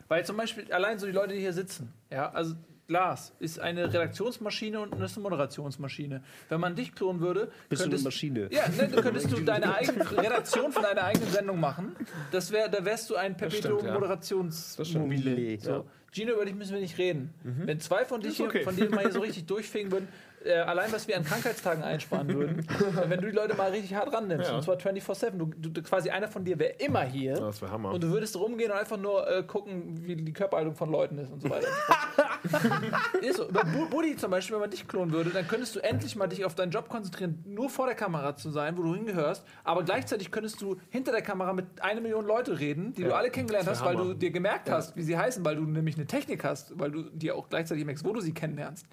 Weil zum Beispiel allein so die Leute, die hier sitzen, ja, also Lars ist eine Redaktionsmaschine und ist eine Moderationsmaschine. Wenn man dich klonen würde, Bist du eine könntest, Maschine? ja, ne, du könntest du deine eigene Redaktion von deiner eigenen Sendung machen. Das wär, da wärst du ein Perpetuum ja. Moderationsmobile. So. Gino, über dich müssen wir nicht reden. Wenn zwei von, dich okay. hier, von dir mal hier so richtig durchfegen würden, äh, allein was wir an Krankheitstagen einsparen würden, äh, wenn du die Leute mal richtig hart rannimmst, Ja. und zwar 24-7, du, du, quasi einer von dir wäre immer hier. Das wäre Hammer. Und du würdest rumgehen und einfach nur äh, gucken, wie die Körperhaltung von Leuten ist und so weiter. ist so. Bei Bu- Buddy zum Beispiel, wenn man dich klonen würde, dann könntest du endlich mal dich auf deinen Job konzentrieren, nur vor der Kamera zu sein, wo du hingehörst, aber gleichzeitig könntest du hinter der Kamera mit eine Million Leute reden, die du alle kennengelernt hast, wär weil du Hammer. dir gemerkt hast, wie sie heißen, weil du nämlich eine Technik hast, weil du dir auch gleichzeitig merkst, wo du sie kennenlernst.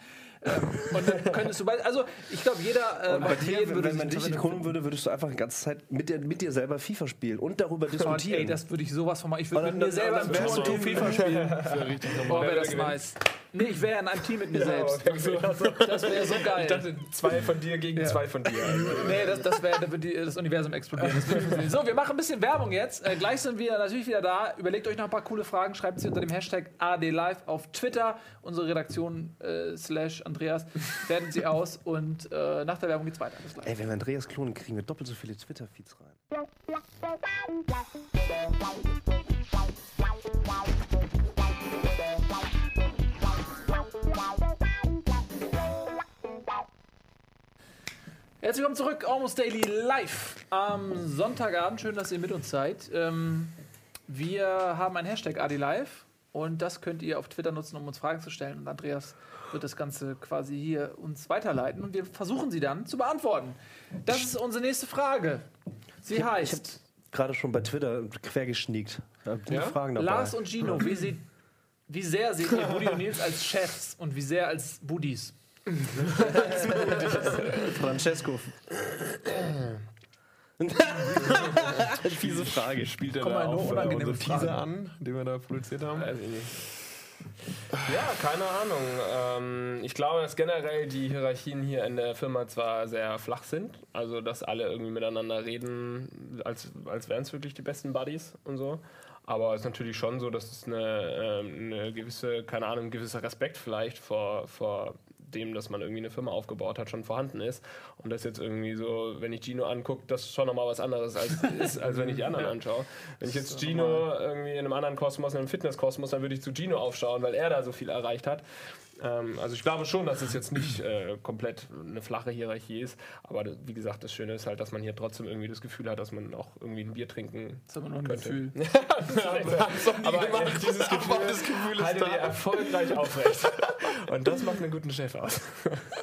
Ähm, und dann könntest du also ich glaube, jeder äh, bei dir, würde wenn man dich holen würde, würdest du einfach die ganze Zeit mit dir, mit dir selber FIFA spielen und darüber diskutieren. ey, das würde ich sowas von machen. Ich würde mit mir selber im du und FIFA spielen. Boah, wäre das nice. Nee, ich wäre in einem Team mit mir selbst. Das wäre so geil. Ich dachte, zwei von dir gegen zwei von dir. Nee, das, das wäre, da würde das Universum explodieren. So, wir machen ein bisschen Werbung jetzt. Äh, gleich sind wir natürlich wieder da. Überlegt euch noch ein paar coole Fragen. Schreibt sie unter dem Hashtag ADLive auf Twitter. Unsere Redaktion äh, slash Andreas wertet sie aus. Und äh, nach der Werbung geht's weiter. Bis gleich. Ey, wenn wir Andreas klonen, kriegen wir doppelt so viele Twitter-Feeds rein. Herzlich willkommen zurück, Almost Daily Live am Sonntagabend. Schön, dass ihr mit uns seid. Ähm, wir haben ein Hashtag ADLive und das könnt ihr auf Twitter nutzen, um uns Fragen zu stellen. Und Andreas wird das Ganze quasi hier uns weiterleiten und wir versuchen sie dann zu beantworten. Das ist unsere nächste Frage. Sie heißt Gerade schon bei Twitter quergeschniegt. Gute Ja? Fragen dabei. Lars und Gino, wie, sie, wie sehr seht ihr Buddy und Nils als Chefs und wie sehr als Buddies? Francesco. Fiese Frage. Spielt er Komm da auf äh, unangenehme unseren Teaser an, den wir da produziert haben? Weiß ich nicht. Ja, keine Ahnung. Ähm, ich glaube, dass generell die Hierarchien hier in der Firma zwar sehr flach sind, also dass alle irgendwie miteinander reden, als, als wären es wirklich die besten Buddies und so. Aber es ist natürlich schon so, dass es eine, ähm, eine gewisse, keine Ahnung, ein gewisser Respekt vielleicht vor, vor dem, dass man irgendwie eine Firma aufgebaut hat, schon vorhanden ist. Und das jetzt irgendwie so, wenn ich Gino angucke, das ist schon nochmal was anderes, als, ist, als wenn ich die anderen anschaue. Wenn ich jetzt Gino irgendwie in einem anderen Kosmos, in einem Fitnesskosmos, dann würde ich zu Gino aufschauen, weil er da so viel erreicht hat. Ähm, also ich glaube schon, dass es jetzt nicht äh, komplett eine flache Hierarchie ist. Aber wie gesagt, das Schöne ist halt, dass man hier trotzdem irgendwie das Gefühl hat, dass man auch irgendwie ein Bier trinken Das ist aber nur ein könnte. Gefühl. aber äh, dieses Gefühl, das Gefühl haltet ihr erfolgreich aufrecht. Und das macht einen guten Chef aus.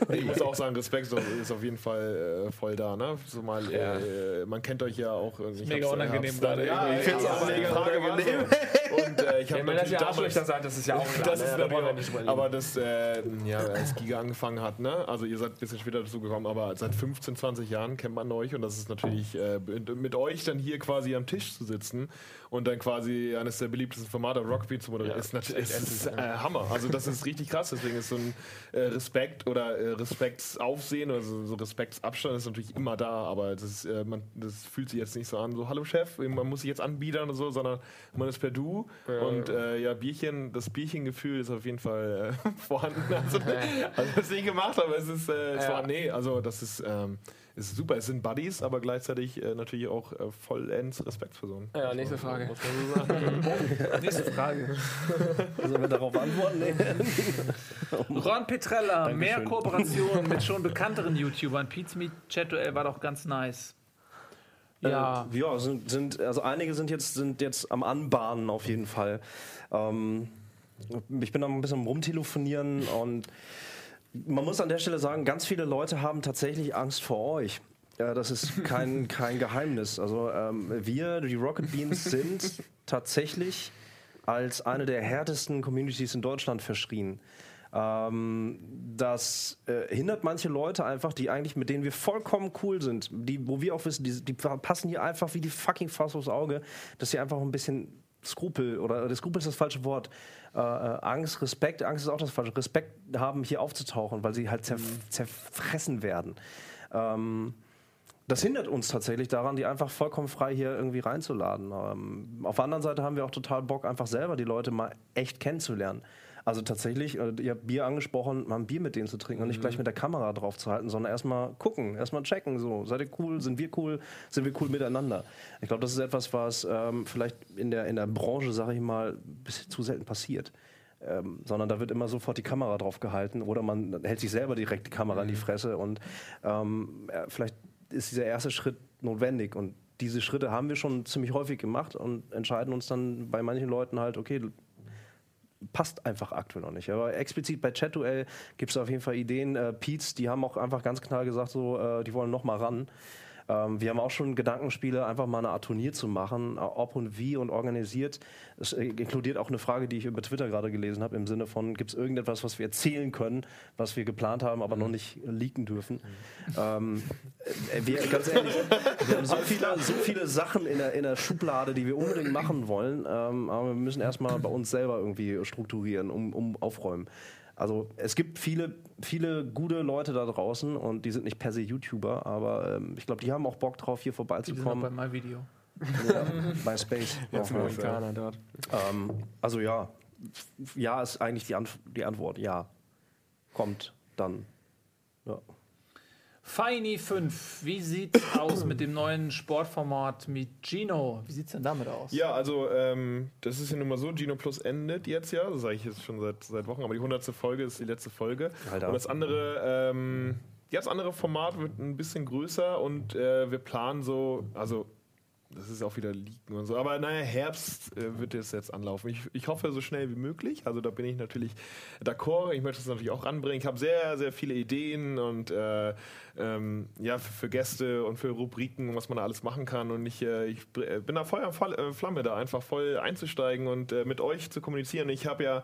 Ich muss auch sagen, Respekt ist auf jeden Fall äh, voll da. Ne? So mal, äh, man kennt euch ja auch. Ich Mega äh, unangenehm gerade. Ja, Ich finde es auch mega unangenehm. Und äh, ich Ja, habe wenn das ja damals- Arschlöcher sagt, das ist ja auch klar. Das ne? ist Da natürlich wir auch, nicht aber das, äh, ja, als Giga angefangen hat, ne? Also ihr seid ein bisschen später dazu gekommen, aber seit 15, 20 Jahren kennt man euch und das ist natürlich äh, mit euch dann hier quasi am Tisch zu sitzen und dann quasi eines der beliebtesten Formate Rockbeat zu moderieren, Ja, ist natürlich ist, ätzend, äh, Hammer. Also das ist richtig krass, deswegen ist so ein äh, Respekt oder äh, Respektsaufsehen oder so, so Respektsabstand ist natürlich immer da, aber das, ist, äh, man, das fühlt sich jetzt nicht so an, so hallo Chef, man muss sich jetzt anbiedern oder so, sondern man ist per Du und äh, ja, Bierchen, das Bierchengefühl ist auf jeden Fall äh, vorhanden. Also, also das nicht gemacht, aber es ist, äh, es Ja. war, nee, also das ist, ähm, ist super. Es sind Buddies, aber gleichzeitig äh, natürlich auch äh, vollends Respektspersonen. Ja, nächste Frage. Nächste Frage. Sollen wir darauf antworten? Nee. Ron Petrella, Dankeschön. mehr Kooperationen mit schon bekannteren YouTubern. Pete's Meet Chat-Duell war doch ganz nice. Ja, Äh, ja, sind, sind, also einige sind jetzt, sind jetzt am Anbahnen auf jeden Fall. Ähm, ich bin noch ein bisschen am Rumtelefonieren und man muss an der Stelle sagen, ganz viele Leute haben tatsächlich Angst vor euch. Ja, das ist kein, kein Geheimnis. Also ähm, wir, die Rocket Beans, sind tatsächlich als eine der härtesten Communities in Deutschland verschrien. Ähm, das äh, hindert manche Leute einfach, die eigentlich mit denen wir vollkommen cool sind, die, wo wir auch wissen, die, die passen hier einfach wie die fucking Faust aufs Auge, dass sie einfach ein bisschen Skrupel oder das Skrupel ist das falsche Wort. Äh, äh, Angst, Respekt, Angst ist auch das falsche. Respekt haben, hier aufzutauchen, weil sie halt zerf zerfressen werden. Ähm, das hindert uns tatsächlich daran, die einfach vollkommen frei hier irgendwie reinzuladen. Ähm, auf der anderen Seite haben wir auch total Bock, einfach selber die Leute mal echt kennenzulernen. Also tatsächlich, äh, ihr habt Bier angesprochen, mal ein Bier mit denen zu trinken und nicht gleich mit der Kamera drauf zu halten, sondern erstmal gucken, erstmal checken. So, seid ihr cool? Sind wir cool? Sind wir cool miteinander? Ich glaube, das ist etwas, was ähm, vielleicht in der, in der Branche, sage ich mal, ein bisschen zu selten passiert. Ähm, sondern da wird immer sofort die Kamera drauf gehalten oder man hält sich selber direkt die Kamera in die Fresse und ähm, vielleicht ist dieser erste Schritt notwendig und diese Schritte haben wir schon ziemlich häufig gemacht und entscheiden uns dann bei manchen Leuten halt, okay, passt einfach aktuell noch nicht. Aber explizit bei Chat-Duell gibt es auf jeden Fall Ideen. Äh, Pete's, die haben auch einfach ganz klar gesagt, so, äh, die wollen noch mal ran. Ähm, wir haben auch schon Gedankenspiele, einfach mal eine Art Turnier zu machen, äh, ob und wie und organisiert. Es äh, inkludiert auch eine Frage, die ich über Twitter gerade gelesen habe, im Sinne von, gibt es irgendetwas, was wir erzählen können, was wir geplant haben, aber noch nicht leaken dürfen. Ähm, äh, wir, ganz ehrlich, wir haben so viele, so viele Sachen in der, in der Schublade, die wir unbedingt machen wollen, ähm, aber wir müssen erstmal bei uns selber irgendwie strukturieren, um, um aufräumen. Also es gibt viele, viele gute Leute da draußen und die sind nicht per se YouTuber, aber ähm, ich glaube, die haben auch Bock drauf, hier Die sind auch bei vorbeizukommen. MyVideo. bei Space. Jetzt Ja. Amerikaner dort. ähm, also ja, ja ist eigentlich die, Antw die Antwort. Ja, kommt dann. Ja. Feini 5, wie sieht's aus mit dem neuen Sportformat mit Gino? Wie sieht's denn damit aus? Ja, also ähm, das ist ja nun mal so, Gino Plus endet jetzt ja, das sage ich jetzt schon seit, seit Wochen, aber die 100. Folge ist die letzte Folge. Alter. Und das andere, ähm, ja, das andere Format wird ein bisschen größer und äh, wir planen so, also das ist auch wieder Leaken und so, aber naja, Herbst äh, wird es jetzt anlaufen. Ich, ich hoffe so schnell wie möglich, also da bin ich natürlich d'accord, ich möchte es natürlich auch ranbringen. Ich habe sehr, sehr viele Ideen und äh, ähm, ja, für, für Gäste und für Rubriken, was man da alles machen kann. Und ich, äh, ich äh, bin da Feuer und äh, Flamme, da einfach voll einzusteigen und äh, mit euch zu kommunizieren. Ich habe ja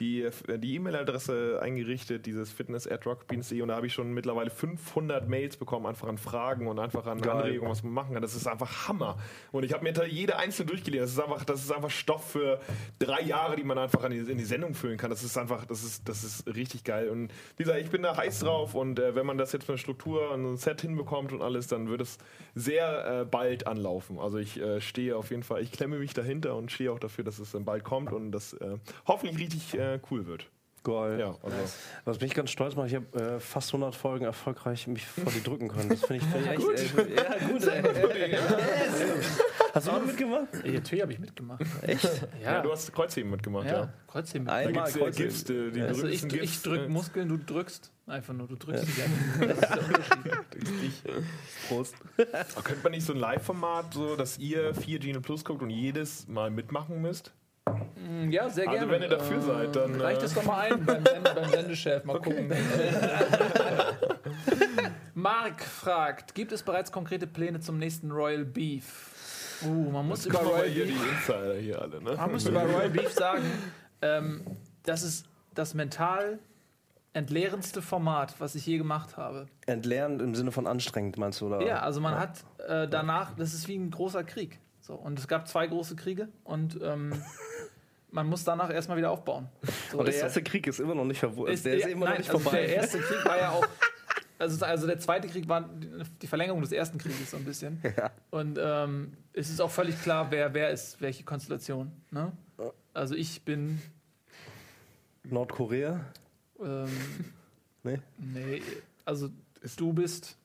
die äh, die E-Mail-Adresse eingerichtet, dieses fitness at rockbeans.de und da habe ich schon mittlerweile 500 Mails bekommen, einfach an Fragen und einfach an Geil. Anregungen, was man machen kann. Das ist einfach Hammer. Und ich habe mir da jede einzelne durchgelesen. Das ist einfach, das ist einfach Stoff für drei Jahre, die man einfach an die, in die Sendung füllen kann. Das ist einfach, das ist, das ist richtig geil. Und wie gesagt, ich bin da heiß drauf und äh, wenn man das jetzt mit einer Struktur und ein Set hinbekommt und alles, dann wird es sehr äh, bald anlaufen. Also ich äh, stehe auf jeden Fall, ich klemme mich dahinter und stehe auch dafür, dass es dann bald kommt und das äh, hoffentlich richtig äh, cool wird. Geil. Ja, also Was mich ganz stolz macht, ich habe äh, fast 100 Folgen erfolgreich mich vor die drücken können. Das finde ich, find ich echt, äh, ja, gut. Ey. Hast du auch mitgemacht? Ey, natürlich habe ich mitgemacht. Echt? ja. Ja, du hast Kreuzheben mitgemacht, ja. ja. Kreuzheben mit. Da Einmal gibt's, äh, Kreuzheben. Gifts, die, die Also ich, ich Gifts, drück äh, Muskeln, du drückst einfach nur, du drückst. Das ist der Unterschied. Prost. Aber Könnte man nicht so ein Live-Format, so dass ihr vier Gene Plus guckt und jedes Mal mitmachen müsst? Ja, sehr Also gerne. wenn ihr dafür seid, dann, Reicht äh, es doch mal ein beim, Send beim Sendechef. Mal gucken. Mark fragt, gibt es bereits konkrete Pläne zum nächsten Royal Beef? Uh, man muss über Royal hier die Beef, Insider hier alle, ne? man muss über Royal Beef sagen, ähm, das ist das mental entleerendste Format, was ich je gemacht habe. Entleerend im Sinne von anstrengend, meinst du? Oder? Ja, also man hat äh, danach, das ist wie ein großer Krieg. So, und es gab zwei große Kriege und ähm, man muss danach erstmal wieder aufbauen. So Und der erste Krieg ist immer noch nicht. Ist- Der ist ja, immer nein, noch nicht also vorbei. Der erste Krieg war ja auch. Also, also der zweite Krieg war die- Verlängerung des ersten Krieges so ein bisschen. Und ähm, es ist auch völlig klar, wer wer ist, welche Konstellation. Ne? Also ich bin. Nordkorea? Ähm, Nee. nee, also du bist.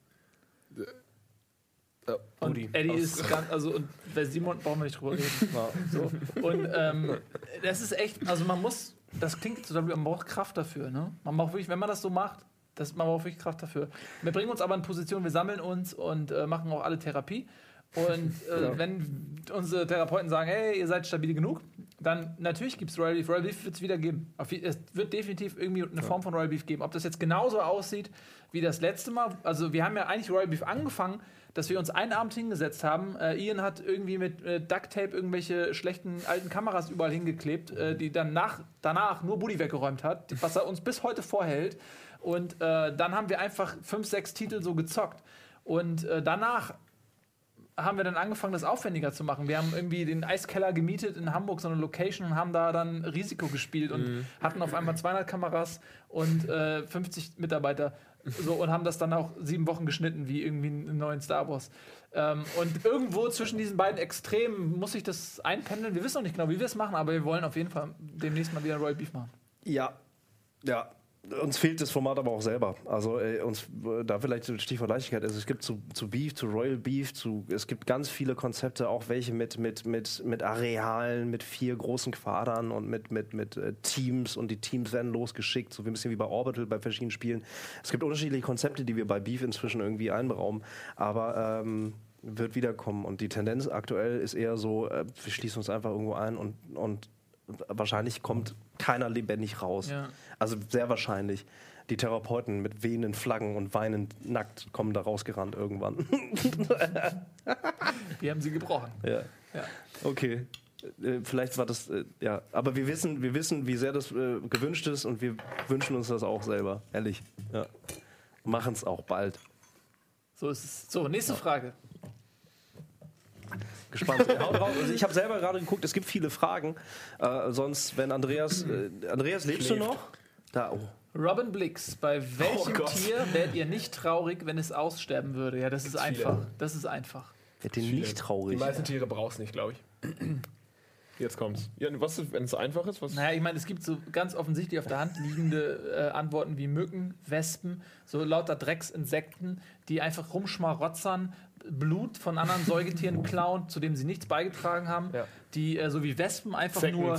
Ja, Und. Eddie ist ganz, also und bei Simon brauchen wir nicht drüber reden. So. Und ähm, das ist echt, also man muss, das klingt so, man braucht Kraft dafür, ne? Man braucht wirklich, wenn man das so macht, das, man braucht wirklich Kraft dafür. Wir bringen uns aber in Position, wir sammeln uns und äh, machen auch alle Therapie. Und äh, wenn unsere Therapeuten sagen, hey, ihr seid stabil genug, dann natürlich gibt es Royal Beef. Royal Beef wird es wieder geben. Es wird definitiv irgendwie eine Form von Royal Beef geben. Ob das jetzt genauso aussieht wie das letzte Mal. Also wir haben ja eigentlich Royal Beef angefangen, dass wir uns einen Abend hingesetzt haben. Äh, Ian hat irgendwie mit äh, Duct Tape irgendwelche schlechten alten Kameras überall hingeklebt, äh, die dann nach, danach nur Buddy weggeräumt hat, was er uns bis heute vorhält. Und äh, dann haben wir einfach fünf, sechs Titel so gezockt. Und äh, danach haben wir dann angefangen, das aufwendiger zu machen. Wir haben irgendwie den Eiskeller gemietet in Hamburg, so eine Location, und haben da dann Risiko gespielt und hatten auf einmal 200 Kameras und äh, 50 Mitarbeiter. So, und haben das dann auch sieben Wochen geschnitten, wie irgendwie einen neuen Star Wars. Ähm, und irgendwo zwischen diesen beiden Extremen muss ich das einpendeln. Wir wissen noch nicht genau, wie wir es machen, aber wir wollen auf jeden Fall demnächst mal wieder Royal Beef machen. Ja, ja. Uns fehlt das Format aber auch selber. Also äh, uns äh, da vielleicht so Stichwort Leichtigkeit. Also es gibt zu, zu Beef, zu Royal Beef, zu es gibt ganz viele Konzepte, auch welche mit mit mit mit Arealen, mit vier großen Quadern und mit mit mit äh, Teams und die Teams werden losgeschickt, so ein bisschen wie bei Orbital bei verschiedenen Spielen. Es gibt unterschiedliche Konzepte, die wir bei Beef inzwischen irgendwie einberaumen, aber ähm, wird wiederkommen und die Tendenz aktuell ist eher so, äh, wir schließen uns einfach irgendwo ein und und wahrscheinlich kommt keiner lebendig raus. Ja. Also sehr wahrscheinlich. Die Therapeuten mit wehenden Flaggen und weinend nackt kommen da rausgerannt irgendwann. Wir haben sie gebrochen. ja. Ja. Okay. Äh, Vielleicht war das, äh, ja. Aber wir wissen, wir wissen, wie sehr das äh, gewünscht ist und wir wünschen uns das auch selber. Ehrlich. Ja. Machen es auch bald. So ist es. So, nächste Frage. Gespannt. Also ich habe selber gerade geguckt, es gibt viele Fragen. Äh, sonst, wenn Andreas. Äh, Andreas, lebst du noch? Da, oh. Robin Blix, bei welchem Gott. Tier wärt ihr nicht traurig, wenn es aussterben würde? Ja, das ist einfach. Das ist einfach. Wird den nicht Die traurig. meisten Tiere brauchst du nicht, glaube ich. Jetzt kommt's. Ja, was, wenn es einfach ist? Was? Naja, ich meine, es gibt so ganz offensichtlich auf der Hand liegende äh, Antworten wie Mücken, Wespen, so lauter Drecksinsekten, die einfach rumschmarotzern, Blut von anderen Säugetieren klauen, zu dem sie nichts beigetragen haben, Ja. die äh, so wie Wespen einfach Zecken nur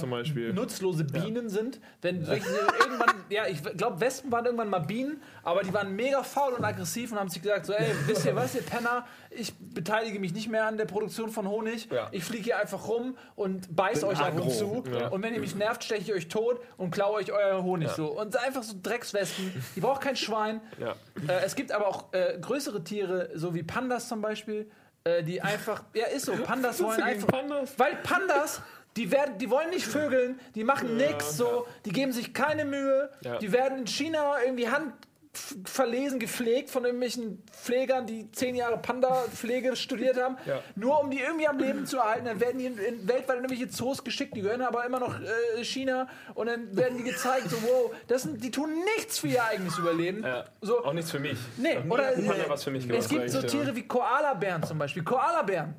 nutzlose Bienen sind. Wenn solche irgendwann, ja, ich glaube, Wespen waren irgendwann mal Bienen, aber die waren mega faul und aggressiv und haben sich gesagt, so, ey, wisst ihr was, ihr Penner, ich beteilige mich nicht mehr an der Produktion von Honig, Ja. ich fliege hier einfach rum und beiß euch ab und zu Ja. und wenn ihr mich nervt, steche ich euch tot und klaue euch euer Honig so. Und einfach so Dreckswespen, die braucht kein Schwein. Ja. Äh, es gibt aber auch äh, größere Tiere, so wie Pandas zum Beispiel, äh, die einfach, ja ist so, Pandas wollen einfach, Pandas? weil Pandas, die werden, die wollen nicht vögeln, die machen nix so, die geben sich keine Mühe, Ja. die werden in China irgendwie hand verlesen, gepflegt von irgendwelchen Pflegern, die zehn Jahre Panda-Pflege studiert haben, Ja. nur um die irgendwie am Leben zu erhalten. Dann werden die in, in weltweit in irgendwelche Zoos geschickt, die gehören aber immer noch äh, China und dann werden die gezeigt, so wow, das sind, die tun nichts für ihr eigenes Überleben. Ja. So, Auch nichts für mich. Nee, oder Panda äh, was für mich es gibt so. Tiere wie Koalabären zum Beispiel. Koalabären,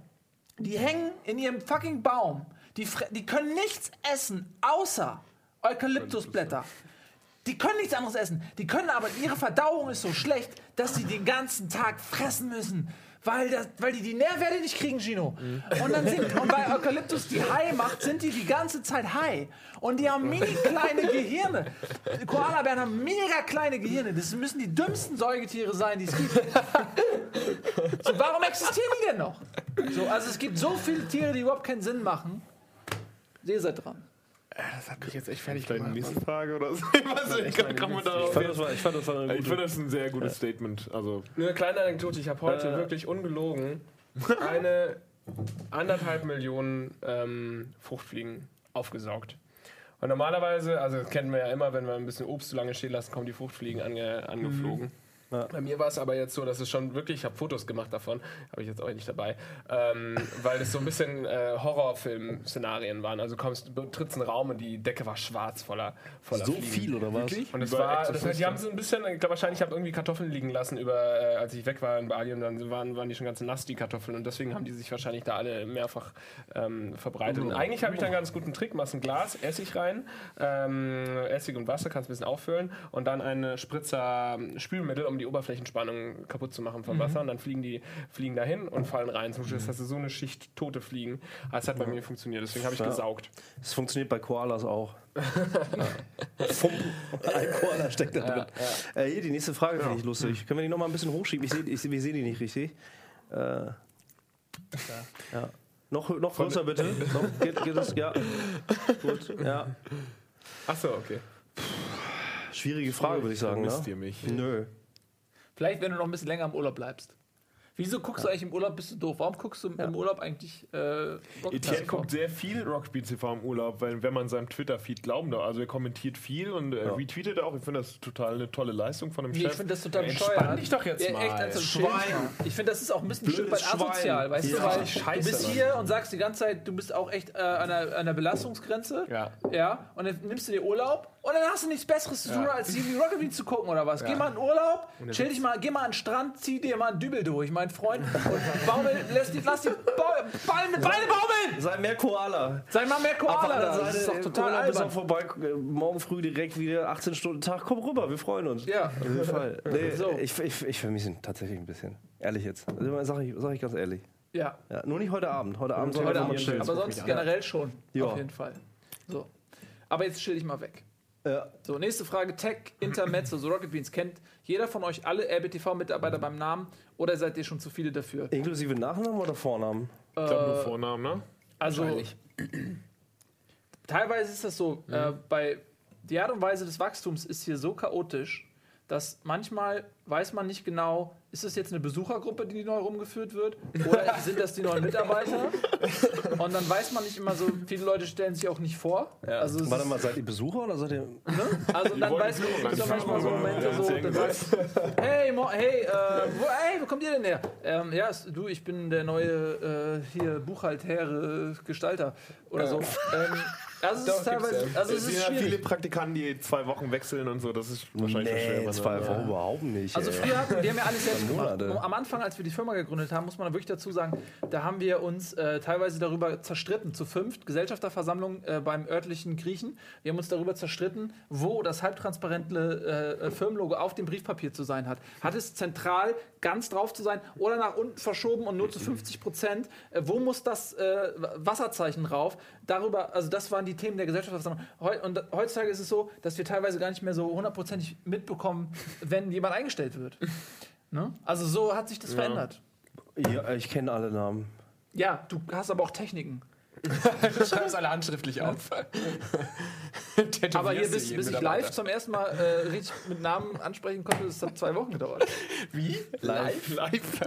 die hängen in ihrem fucking Baum. Die, die können nichts essen, außer Eukalyptusblätter. Die können nichts anderes essen. Die können aber, ihre Verdauung ist so schlecht, dass sie den ganzen Tag fressen müssen. Weil, das, weil die die Nährwerte nicht kriegen, Gino. Und, dann sind, und weil Eukalyptus die high macht, sind die die ganze Zeit high. Und die haben mini kleine Gehirne. Koalabären haben mega kleine Gehirne. Das müssen die dümmsten Säugetiere sein, die es gibt. So, warum existieren die denn noch? So, also es gibt so viele Tiere, die überhaupt keinen Sinn machen. Ihr seid dran. Das hat mich jetzt echt fertig Vielleicht gemacht. nächste Frage oder so. Ich weiß nicht, ich kann man Ich darauf. fand, das war, ich fand, das war Ich gute. finde das ein sehr gutes Statement. Also, Nur eine kleine Anekdote. Ich habe heute Äh. wirklich ungelogen eine anderthalb Millionen ähm, Fruchtfliegen aufgesaugt. Und normalerweise, also das kennen wir ja immer, wenn wir ein bisschen Obst zu lange stehen lassen, kommen die Fruchtfliegen ange, angeflogen. Ja. Bei mir war es aber jetzt so, dass es schon wirklich, ich habe Fotos gemacht davon, habe ich jetzt auch nicht dabei, ähm, weil es so ein bisschen äh, Horrorfilm-Szenarien waren. Also kommst, du trittst in einen Raum und die Decke war schwarz voller, voller So Fliegen. viel oder was? Und es war, das heißt, die haben so ein bisschen, ich glaube wahrscheinlich, ich habe irgendwie Kartoffeln liegen lassen, über, äh, als ich weg war in Bali und dann waren, waren die schon ganz nass, die Kartoffeln. Und deswegen haben die sich wahrscheinlich da alle mehrfach ähm, verbreitet. Und eigentlich habe ich da einen ganz guten Trick, machst ein Glas, Essig rein, ähm, Essig und Wasser, kannst ein bisschen auffüllen und dann eine Spritzer Spülmittel, um die Oberflächenspannung kaputt zu machen vom Wasser. Und dann fliegen die fliegen dahin und fallen rein. Zum Schluss hast du so eine Schicht tote Fliegen. Aber es hat bei mir funktioniert, deswegen habe ich Ja. gesaugt. Das funktioniert bei Koalas auch. Ein Koala steckt da drin. Äh, hier, die nächste Frage finde ich lustig. Können wir die noch mal ein bisschen hochschieben? Ich sehe ich, seh- wir sehen die nicht richtig. Äh, ja. Noch, noch größer bitte. Noch, geht, geht das? Ja. Gut. Ja. Achso, okay. Schwierige Frage, würde ich sagen. Vermisst Ne? ihr mich? Nö. Vielleicht, wenn du noch ein bisschen länger im Urlaub bleibst. Wieso guckst du eigentlich im Urlaub? Bist du doof? Warum guckst du im Urlaub eigentlich äh, Etienne TV? guckt sehr viel Rockspiel TV im Urlaub, weil wenn man seinem Twitter-Feed glauben darf. Also er kommentiert viel und äh, retweetet auch. Ich finde das total eine tolle Leistung von dem Nee, Chef. ich finde das total Entspann bescheuert. dich doch jetzt ja, mal. Echt, also Schwein. Ich finde, das ist auch ein bisschen ein Stück Blödes weit asozial, weißt Ja. du, weil scheiße, du bist hier und sagst die ganze Zeit, du bist auch echt äh, an, einer, an einer Belastungsgrenze. Ja. Ja. Und dann nimmst du dir Urlaub und dann hast du nichts Besseres zu tun, Ja. als die Rocket Beans zu gucken oder was. Geh mal in Urlaub, chill dich mal, geh mal an den Strand, zieh dir mal einen Dübel durch, mein Freund. Und baumel, lass die, lass die Beine, Beine baumeln! Sei mehr Koala. Sei mal mehr Koala Das ist doch total Urlaub ist auch vorbei. Morgen früh direkt wieder 18 Stunden Tag. Komm rüber, wir freuen uns. Ja. Auf jeden Fall. Nee, So. Ich, ich, ich vermisse ihn tatsächlich ein bisschen. Ehrlich jetzt. Also, sag, ich, sag ich ganz ehrlich. Ja. Ja, nur nicht heute Abend. Heute Abend soll Heute Abend, chillen. aber sonst generell schon. Ja. Auf jeden Fall. So. Aber jetzt chill dich mal weg. So, nächste Frage. Tech Intermezzo. So Rocket Beans. Kennt jeder von euch alle RBTV-Mitarbeiter beim Namen oder seid ihr schon zu viele dafür? Inklusive Nachnamen oder Vornamen? ich glaube nur Vornamen, ne? Also, teilweise ist das so, äh, bei die Art und Weise des Wachstums ist hier so chaotisch, dass manchmal weiß man nicht genau, ist es jetzt eine Besuchergruppe, die neu rumgeführt wird, oder sind das die neuen Mitarbeiter? Und dann weiß man nicht immer so, viele Leute stellen sich auch nicht vor. Also, es Warte ist- mal, seid ihr Besucher oder seid ihr. also dann wollen weiß die man, es manchmal so Momente, so, Ja, dann sagst hey, mo, hey, äh, wo, hey, wo kommt ihr denn her? Ähm, ja, ist- du, ich bin der neue äh, hier Buchhalter, Gestalter oder so. Ähm, also es Doch, ist teilweise, also Es ist ja viele schwierig. Praktikanten, die zwei Wochen wechseln und so. Das ist wahrscheinlich Nee, schwer. zwei Wochen überhaupt nicht. Also ey. früher hatten wir haben ja alles selbst. Monate. Am Anfang, als wir die Firma gegründet haben, muss man wirklich dazu sagen, da haben wir uns äh, teilweise darüber zerstritten, zu fünft, Gesellschafterversammlung äh, beim örtlichen Griechen. Wir haben uns darüber zerstritten, wo das halbtransparente äh, Firmenlogo auf dem Briefpapier zu sein hat. Hat es zentral ganz drauf zu sein oder nach unten verschoben und nur zu 50 Prozent? Äh, wo muss das äh, Wasserzeichen drauf? Darüber, also das waren die Themen der Gesellschafterversammlung. Heu und heutzutage ist es so, dass wir teilweise gar nicht mehr so hundertprozentig mitbekommen, wenn jemand eingestellt wird. Ne? Also so hat sich das verändert. Ja, ich kenne alle Namen. Ja, du hast aber auch Techniken. Schreib es alle handschriftlich auf. Aber hier, bis, bis ich live zum ersten Mal äh, richtig mit Namen ansprechen konnte, das hat zwei Wochen gedauert. Wie? Live. Live?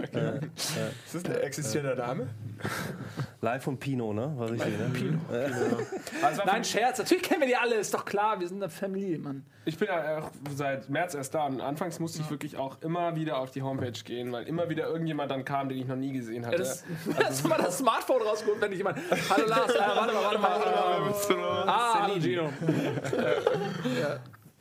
Ist das ein existierender Name? Live von Pino, ne? War richtig, ne? Pino. Also Nein, Scherz, natürlich kennen wir die alle, ist doch klar, wir sind eine Familie, Mann. Ich bin ja auch seit März erst da und anfangs musste ich wirklich auch immer wieder auf die Homepage gehen, weil immer wieder irgendjemand dann kam, den ich noch nie gesehen hatte. Ja, das, hast du mal das Smartphone rausgeholt, wenn ich jemand. Hallo Lars, äh, warte mal, warte mal. Warte mal. Ah, hallo Gino.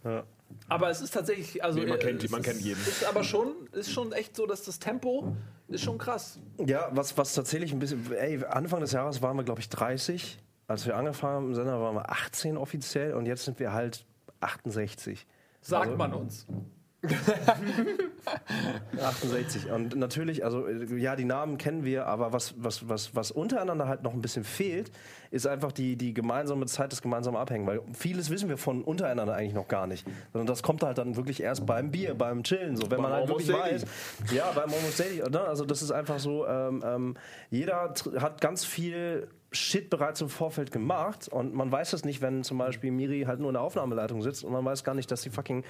Ja. Aber es ist tatsächlich, also Nee, man äh, kennt die- es man ist, kennt jeden. Ist aber schon, ist schon echt so, dass das Tempo ist schon krass. Ja, was, was tatsächlich ein bisschen. Ey, Anfang des Jahres waren wir, glaube ich, 30. Als wir angefangen haben im Sender, waren wir 18 offiziell und jetzt sind wir halt 68. Sagt Also- man uns. 68. Und natürlich, also äh, ja, die Namen kennen wir, aber was, was, was, was untereinander halt noch ein bisschen fehlt, ist einfach die, die gemeinsame Zeit, das gemeinsame Abhängen. Weil vieles wissen wir von untereinander eigentlich noch gar nicht. Sondern das kommt halt dann wirklich erst beim Bier, beim Chillen. So, wenn man halt Almost wirklich Daily. weiß. Ja, beim Almost Daily. Ne? Also das ist einfach so, ähm, ähm, jeder hat ganz viel Shit bereits im Vorfeld gemacht und man weiß es nicht, wenn zum Beispiel Miri halt nur in der Aufnahmeleitung sitzt und man weiß gar nicht, dass sie fucking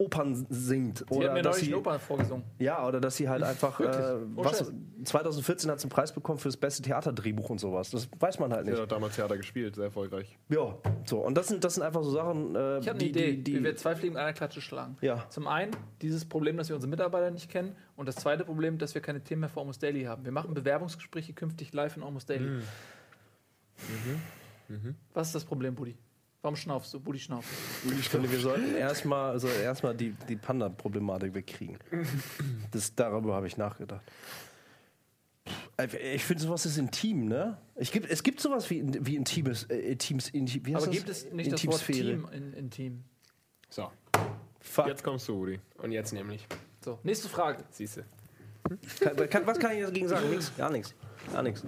Opern singt. Die hat mir dass neulich sie, eine Oper vorgesungen. ja, oder dass sie halt einfach, äh, Oh, was, Scheiß. 2014 hat sie einen Preis bekommen für das beste Theaterdrehbuch und sowas. Das weiß man halt nicht. hat damals Theater gespielt, sehr erfolgreich. Ja, so. Und das sind, das sind einfach so Sachen, äh, Ich habe eine die, Idee, die, wie die, wir zwei Fliegen mit einer Klatsche schlagen. Ja. Zum einen dieses Problem, dass wir unsere Mitarbeiter nicht kennen und das zweite Problem, dass wir keine Themen mehr für Almost Daily haben. Wir machen Bewerbungsgespräche künftig live in Almost Daily. Mhm. Was ist das Problem, Buddy? Warum schnaufst du? Buddy schnauft. ich finde, wir sollten erstmal also erstmal die, die Panda-Problematik wegkriegen. Das, darüber habe ich nachgedacht. Ich finde, sowas ist intim, ne? Ich gibt, es gibt sowas wie, wie intimes, äh, intims, intim, wie heißt Aber das? gibt es nicht das Wort. Team in, in Team? So, Fuck. Jetzt kommst du, Udi. und jetzt nämlich. So, nächste Frage. Siehst du. Kann, kann, was kann ich dagegen sagen? Nix, gar nichts. Gar nichts.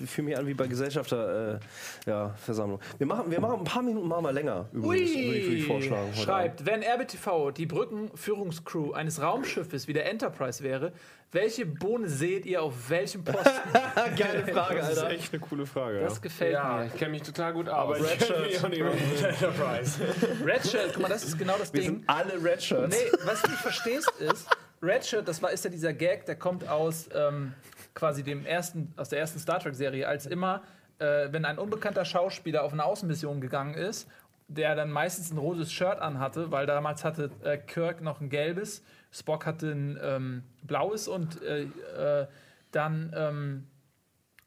Ich fühle mich an wie bei Gesellschafterversammlung. Äh, ja, wir, machen, wir machen ein paar Minuten machen wir länger, übrigens, würde ich, würde ich vorschlagen. Schreibt, wenn RBTV die Brückenführungscrew eines Raumschiffes wie der Enterprise wäre, welche Bohne seht ihr auf welchem Posten? Geile Frage, Das ist Alter. echt eine coole Frage. Das ja. gefällt Ja, mir. ich kenne mich total gut aus. Aber ich Red kenn mich auch nicht mehr. Enterprise. Red Shirt, guck mal, das ist genau das Wir Ding. sind alle Red Shirts. Nee, was du nicht verstehst ist, Red Shirt, das war, ist ja dieser Gag, der kommt aus ähm, quasi dem ersten, aus der ersten Star Trek-Serie, als immer, äh, wenn ein unbekannter Schauspieler auf eine Außenmission gegangen ist, der dann meistens ein rotes Shirt anhatte, weil damals hatte äh, Kirk noch ein gelbes, Spock hatte ein ähm, blaues und äh, äh, dann ähm,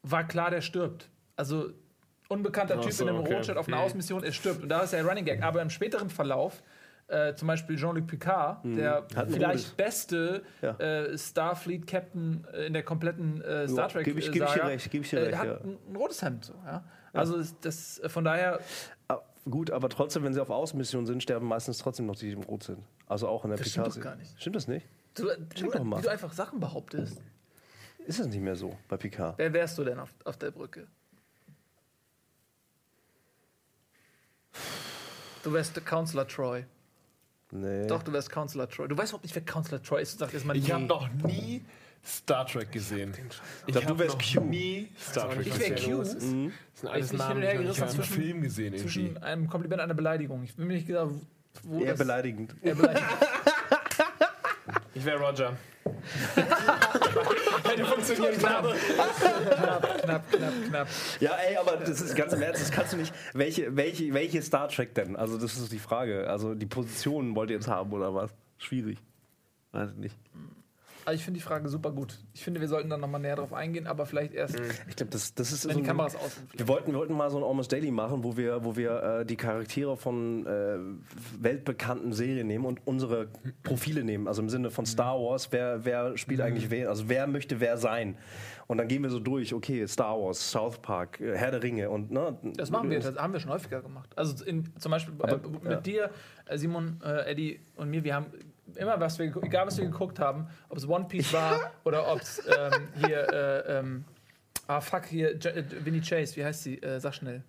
war klar, der stirbt. Also unbekannter Ach Typ so, in einem okay. Rotshirt auf einer Außenmission, er stirbt. Und da ist der Running Gag. Aber im späteren Verlauf, äh, zum Beispiel Jean-Luc Picard, der Hat ein vielleicht beste Ja. äh, Starfleet-Captain äh, in der kompletten äh, Star Trek geb ich- geb ich dir recht, geb ich dir äh, recht, hat ja. ein, ein rotes Hemd. So, ja? Also das äh, von daher, Ah, Gut, aber trotzdem, wenn sie auf Außenmission sind, sterben meistens trotzdem noch die, die im Rot sind. Also auch in der Das stimmt Picard. doch gar nicht. Stimmt das nicht? du, du, doch mal. wie du einfach Sachen behauptest. Ist das nicht mehr so bei Picard? Wer wärst du denn auf, auf der Brücke? Du wärst der Counselor Troy. Nee. Doch, du wärst Counselor Troy. Du weißt überhaupt nicht, wer Counselor Troy ist. Du sagst erstmal, Ich nee. habe noch nie Star Trek gesehen. Ich glaub, du hab wärst noch Q. nie Star Trek Ich wär gesehen. Q. Das Mhm. sind Ich alles hin Namen, die ich Ich einen Film gesehen irgendwie. zwischen einem Kompliment und einer Beleidigung. Ich bin mir nicht gesagt, wo Eher das beleidigend. eher beleidigend. Ich wäre Roger. Hätte funktioniert. Knapp, knapp, knapp, knapp, knapp. Ja, ey, aber das ist ganz im Ernst, das kannst du nicht. Welche, welche, welche Star Trek denn? Also, das ist die Frage. Also, die Positionen wollt ihr jetzt haben oder was? Schwierig. Weiß ich nicht. Also ich finde die Frage super gut. Ich finde, wir sollten dann nochmal näher drauf eingehen, aber vielleicht erst, Ich glaube, das, das ist wenn so die Kameras aus sind. Wir wollten, wir wollten mal so ein Almost Daily machen, wo wir, wo wir äh, die Charaktere von äh, weltbekannten Serien nehmen und unsere Profile nehmen. Also im Sinne von Star Wars, wer, wer spielt eigentlich wen? Also wer möchte wer sein? Und dann gehen wir so durch, okay, Star Wars, South Park, äh, Herr der Ringe und ne, Das machen wir, das haben wir schon häufiger gemacht. Also in, zum Beispiel äh, Aber, mit ja. dir, äh, Simon, äh, Eddie und mir, wir haben immer was wir, egal was wir geguckt haben, ob es One Piece war oder ob es ähm, hier, äh, ähm, ah fuck, hier, J äh, Winnie Chase, wie heißt sie? Äh, sag schnell.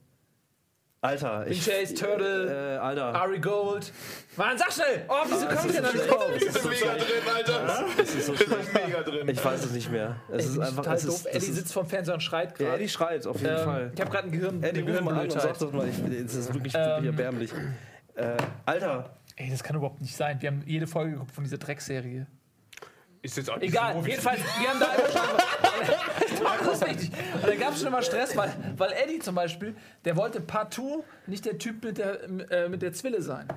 Alter, Winnie Chase, Turtle, äh, Alter. Ari Gold. Mann, sag schnell! Oh, wieso Ah, kommt das ist denn da nicht Ich bin mega drin, Alter. Das ist so mega drin. Ich weiß es nicht mehr. Es ist einfach. total Es doof. ist, das Eddie ist, sitzt vorm Fernseher und schreit ja, gerade. Eddie schreit, auf jeden ähm, Fall. ich habe gerade ein Gehirn, Eddie, ruf mal an und sag das mal. Ich, es ist wirklich, Ähm, wirklich erbärmlich. Äh, Alter, Ey, das kann überhaupt nicht sein. Wir haben jede Folge geguckt von dieser Dreckserie. Ist jetzt auch nicht Egal, so jedenfalls, wir haben da immer schon. das ist wichtig. Und da gab es schon immer Stress, weil, weil Eddie zum Beispiel, der wollte partout nicht der Typ mit der, äh, mit der Zwille sein.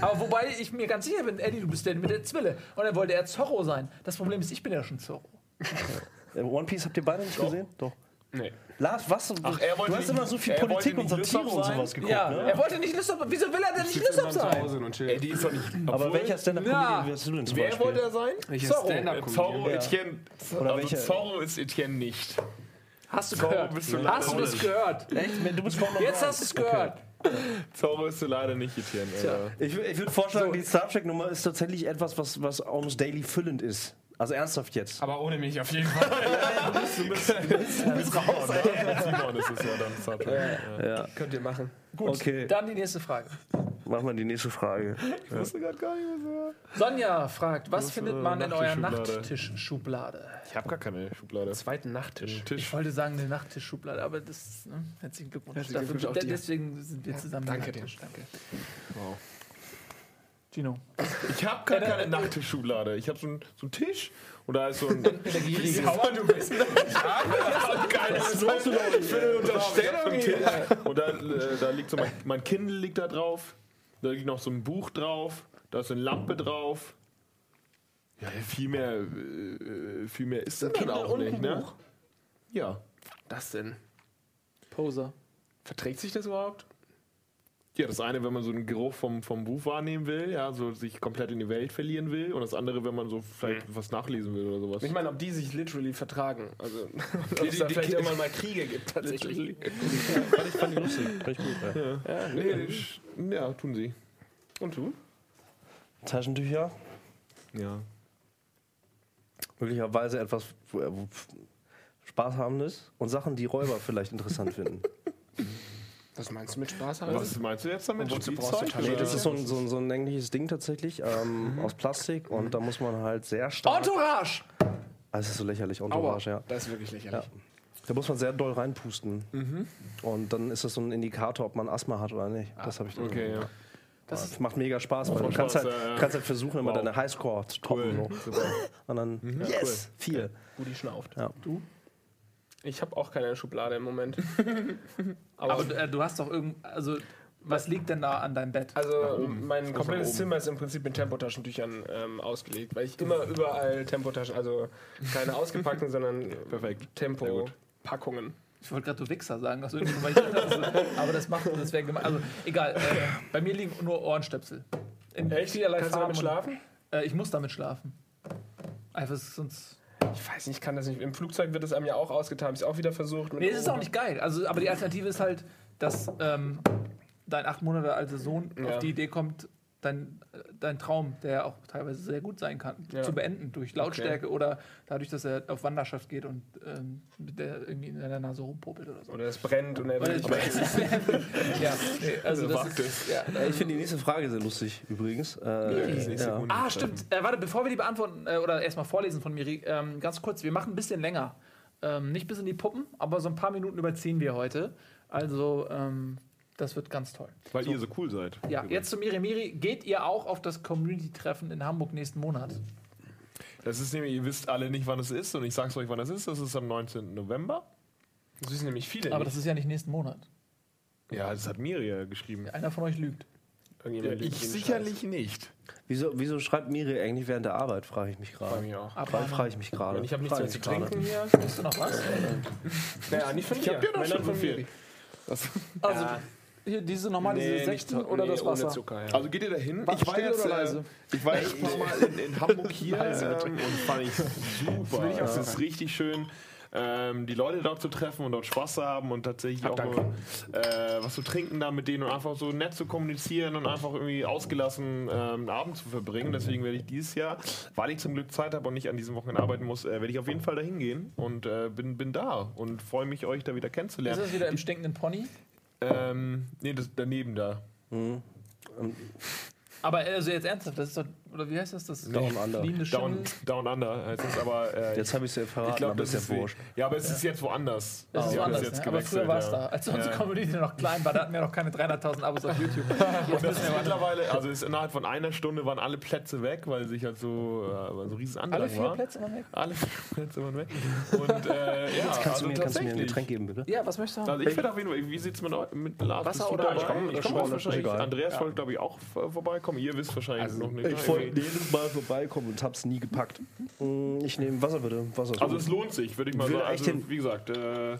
Aber wobei ich mir ganz sicher bin, Eddie, du bist der mit der Zwille. Und dann wollte er Zorro sein. Das Problem ist, ich bin ja schon Zorro. äh, One Piece habt ihr beide nicht gesehen? Doch. Nee. Lars, was? Ach, er wollte du hast nicht- immer so viel er wollte Politik und nicht Satire und sowas geguckt. Ja, ne? er wollte nicht Lissab. Wieso will er denn nicht Lissab sein? und chill. Eddie ist doch nicht. Aber welcher Stand-up-Comedian Ja. wärst du denn zum Wer Beispiel? wollte er sein? Welcher Zorro. Stand-up-Comedian? Zorro, Ja. Etienne. Oder also welcher- Zorro ist Etienne nicht. Hast du gehört? bist du Hast du das gehört? Echt? Du bist Jetzt hast du es gehört. Zorro ist du leider nicht Etienne. Ich, ich würde vorschlagen, die Star Trek-Nummer ist tatsächlich etwas, was, was almost daily füllend ist. Also ernsthaft jetzt. Aber ohne mich auf jeden Fall. Simon ist es ja dann. Star Trek. Ja. Könnt ihr machen. Gut, Okay. dann die nächste Frage. Machen wir die nächste Frage. Ich wusste gerade gar nicht, was Sonja fragt, was findet man in eurer Nachttischschublade. Ich habe gar keine Schublade. Zweiten Nachttisch. Ich wollte sagen eine Nachttischschublade, aber das, ne? herzlichen Glückwunsch. Herzlichen Dafür, Glückwunsch deswegen sind wir zusammen. Danke dir. Danke. Wow. Gino. Ich habe gar keine Nachttischschublade. Ich habe so, so einen Tisch und da ist so ein. Wie sauer du bist. für eine Unterstellung hier. Und da, äh, da liegt so mein, mein Kindle liegt da drauf. Da liegt noch so ein Buch drauf. Da ist eine Lampe drauf. Ja, viel mehr, äh, viel mehr ist das dann auch und nicht, ein ne? Buch. Ja. Das denn? Poser. Verträgt sich das überhaupt? Ja, das eine, wenn man so einen Geruch vom, vom Buch wahrnehmen will, ja, so sich komplett in die Welt verlieren will. Und das andere, wenn man so vielleicht was nachlesen will oder sowas. Ich meine, ob die sich literally vertragen. Also, ob Die- es da die- vielleicht die- irgendwann mal Kriege gibt, tatsächlich. Fand ich, fand ich lustig. Fand ich gut. Ja. Ja, nee, ja, tun sie. Und du? Taschentücher, Ja. möglicherweise etwas wo- wo- Spaßhabendes und Sachen, die Räuber vielleicht interessant finden. Was meinst du mit Spaß haben? Was meinst du jetzt damit? Und wozu brauchst du? Nee, das ist so ein, so ein, so ein längliches Ding tatsächlich, ähm, aus Plastik und da muss man halt sehr stark. Entourage! Ah, Es ist so lächerlich, Entourage, ja. Das ist wirklich lächerlich. Da muss man sehr doll reinpusten. Und dann ist das so ein Indikator, ob man Asthma hat oder nicht. Das habe ich dann. Okay, ja. Das macht mega Spaß, weil du Spaß, kannst halt, ja, ja. kannst halt versuchen, immer Wow. deine Highscore zu toppen. Cool. So. Und dann, yes, vier. Gudi schnauft. Ja. Du? Ich habe auch keine Schublade im Moment. Aber äh, du hast doch irgend. Also, was liegt denn da an deinem Bett? Also mein komplettes. Zimmer ist im Prinzip mit Tempotaschentüchern ähm, ausgelegt, weil ich immer überall Tempotaschen, also keine ausgepackten, sondern Tempo-Packungen. Ich wollte gerade du Wichser sagen, also ich dachte, aber das macht, das wäre gemein. Also egal, äh, bei mir liegen nur Ohrenstöpsel. In vielerlei Kannst du damit Farben und- schlafen? Äh, ich muss damit schlafen. Einfach sonst. Ich weiß nicht, ich kann das nicht. Im Flugzeug wird es einem ja auch ausgetan, habe ich es auch wieder versucht. Nee, es ist auch nicht geil. Also, aber die Alternative ist halt, dass ähm, dein acht Monate alter Sohn Ja. auf die Idee kommt, dein, dein Traum, der auch teilweise sehr gut sein kann, Ja. zu beenden durch Lautstärke oder dadurch, dass er auf Wanderschaft geht und ähm, mit der irgendwie in deiner Nase rumpopelt oder so. Oder es brennt und er will ich nicht ja, nee, also das Wagt ist, ja. Äh, Ich finde die nächste Frage sehr lustig, übrigens. Äh, ja. Ah, stimmt. Äh, warte, bevor wir die beantworten äh, oder erstmal vorlesen von Miri, ähm, ganz kurz, wir machen ein bisschen länger. Ähm, nicht bis in die Puppen, aber so ein paar Minuten überziehen wir heute. Also, ähm, das wird ganz toll. Weil ihr so cool seid. Ja, jetzt zu Miri Miri. Geht ihr auch auf das Community-Treffen in Hamburg nächsten Monat? Das ist nämlich, ihr wisst alle nicht, wann es ist und ich sag's euch, wann es ist. Das ist am 19. November. Das wissen nämlich viele Aber nicht. das ist ja nicht nächsten Monat. Ja, das hat Miri geschrieben. Einer von euch lügt. Irgendjemand ich sicherlich nicht. Wieso, wieso schreibt Miri eigentlich während der Arbeit, frage ich mich Scheiß. Bei gerade. mir auch. Frage frage ich mich gerade. Ich habe nichts Frage mehr ich zu trinken hier. Willst du noch was? Naja, nicht von Ich dir. hab dir doch schon von so viel. Miri. Also, Ja. Hier diese normal, diese Nee, Sekten nicht, oder nee, das ohne Wasser? Zucker, ja. Also geht ihr da hin? Still oder äh, leise? ich war jetzt Mal in, in Hamburg hier ähm, und fand ich super. Es ist richtig schön, ähm, die Leute dort zu treffen und dort Spaß zu haben und tatsächlich auch danke. nur, äh, was zu trinken da mit denen und einfach so nett zu kommunizieren und einfach irgendwie ausgelassen ähm, einen Abend zu verbringen. Deswegen werde ich dieses Jahr, weil ich zum Glück Zeit habe und nicht an diesem Wochenende arbeiten muss, äh, werde ich auf jeden Fall dahin gehen und äh, bin, bin da und freue mich, euch da wieder Ist kennenzulernen. das wieder im stinkenden Pony? Ähm, nee, das daneben da. Aber also jetzt ernsthaft, das ist doch, oder wie heißt das? Das Down Under. Down, down Under heißt es, aber äh, Jetzt habe ich es dir verraten, ich glaube, aber das ist ja wurscht. Ja, aber es ist jetzt woanders. Das ist Ja, woanders, jetzt ne? aber früher war es ja. da. Als unsere Ja. Community noch klein war, da hatten wir noch keine 300.000 Abos auf YouTube. Jetzt Und das ist mittlerweile, also ist innerhalb von einer Stunde waren alle Plätze weg, weil sich halt so, äh, so riesen Andrang alle vier war. Plätze mal weg. Alle vier Plätze waren weg. Und äh, ja, Kannst, also du mir, kannst du mir ein. Getränk geben, bitte? Ja, was möchtest du haben? Also ich werde auf jeden Fall, wie sieht es mit, mit Lars? Wasser oder? Ich komme Schorle, wahrscheinlich. Andreas wollte, glaube ich, auch äh, vorbeikommen. Ihr wisst wahrscheinlich noch nicht. Ich wollte jedes Mal vorbeikommen und hab's nie gepackt. Mm, Ich nehme Wasser bitte. Wasser ist Also gut. es lohnt sich, würde ich mal Will sagen. echt Also, hin. wie gesagt, äh,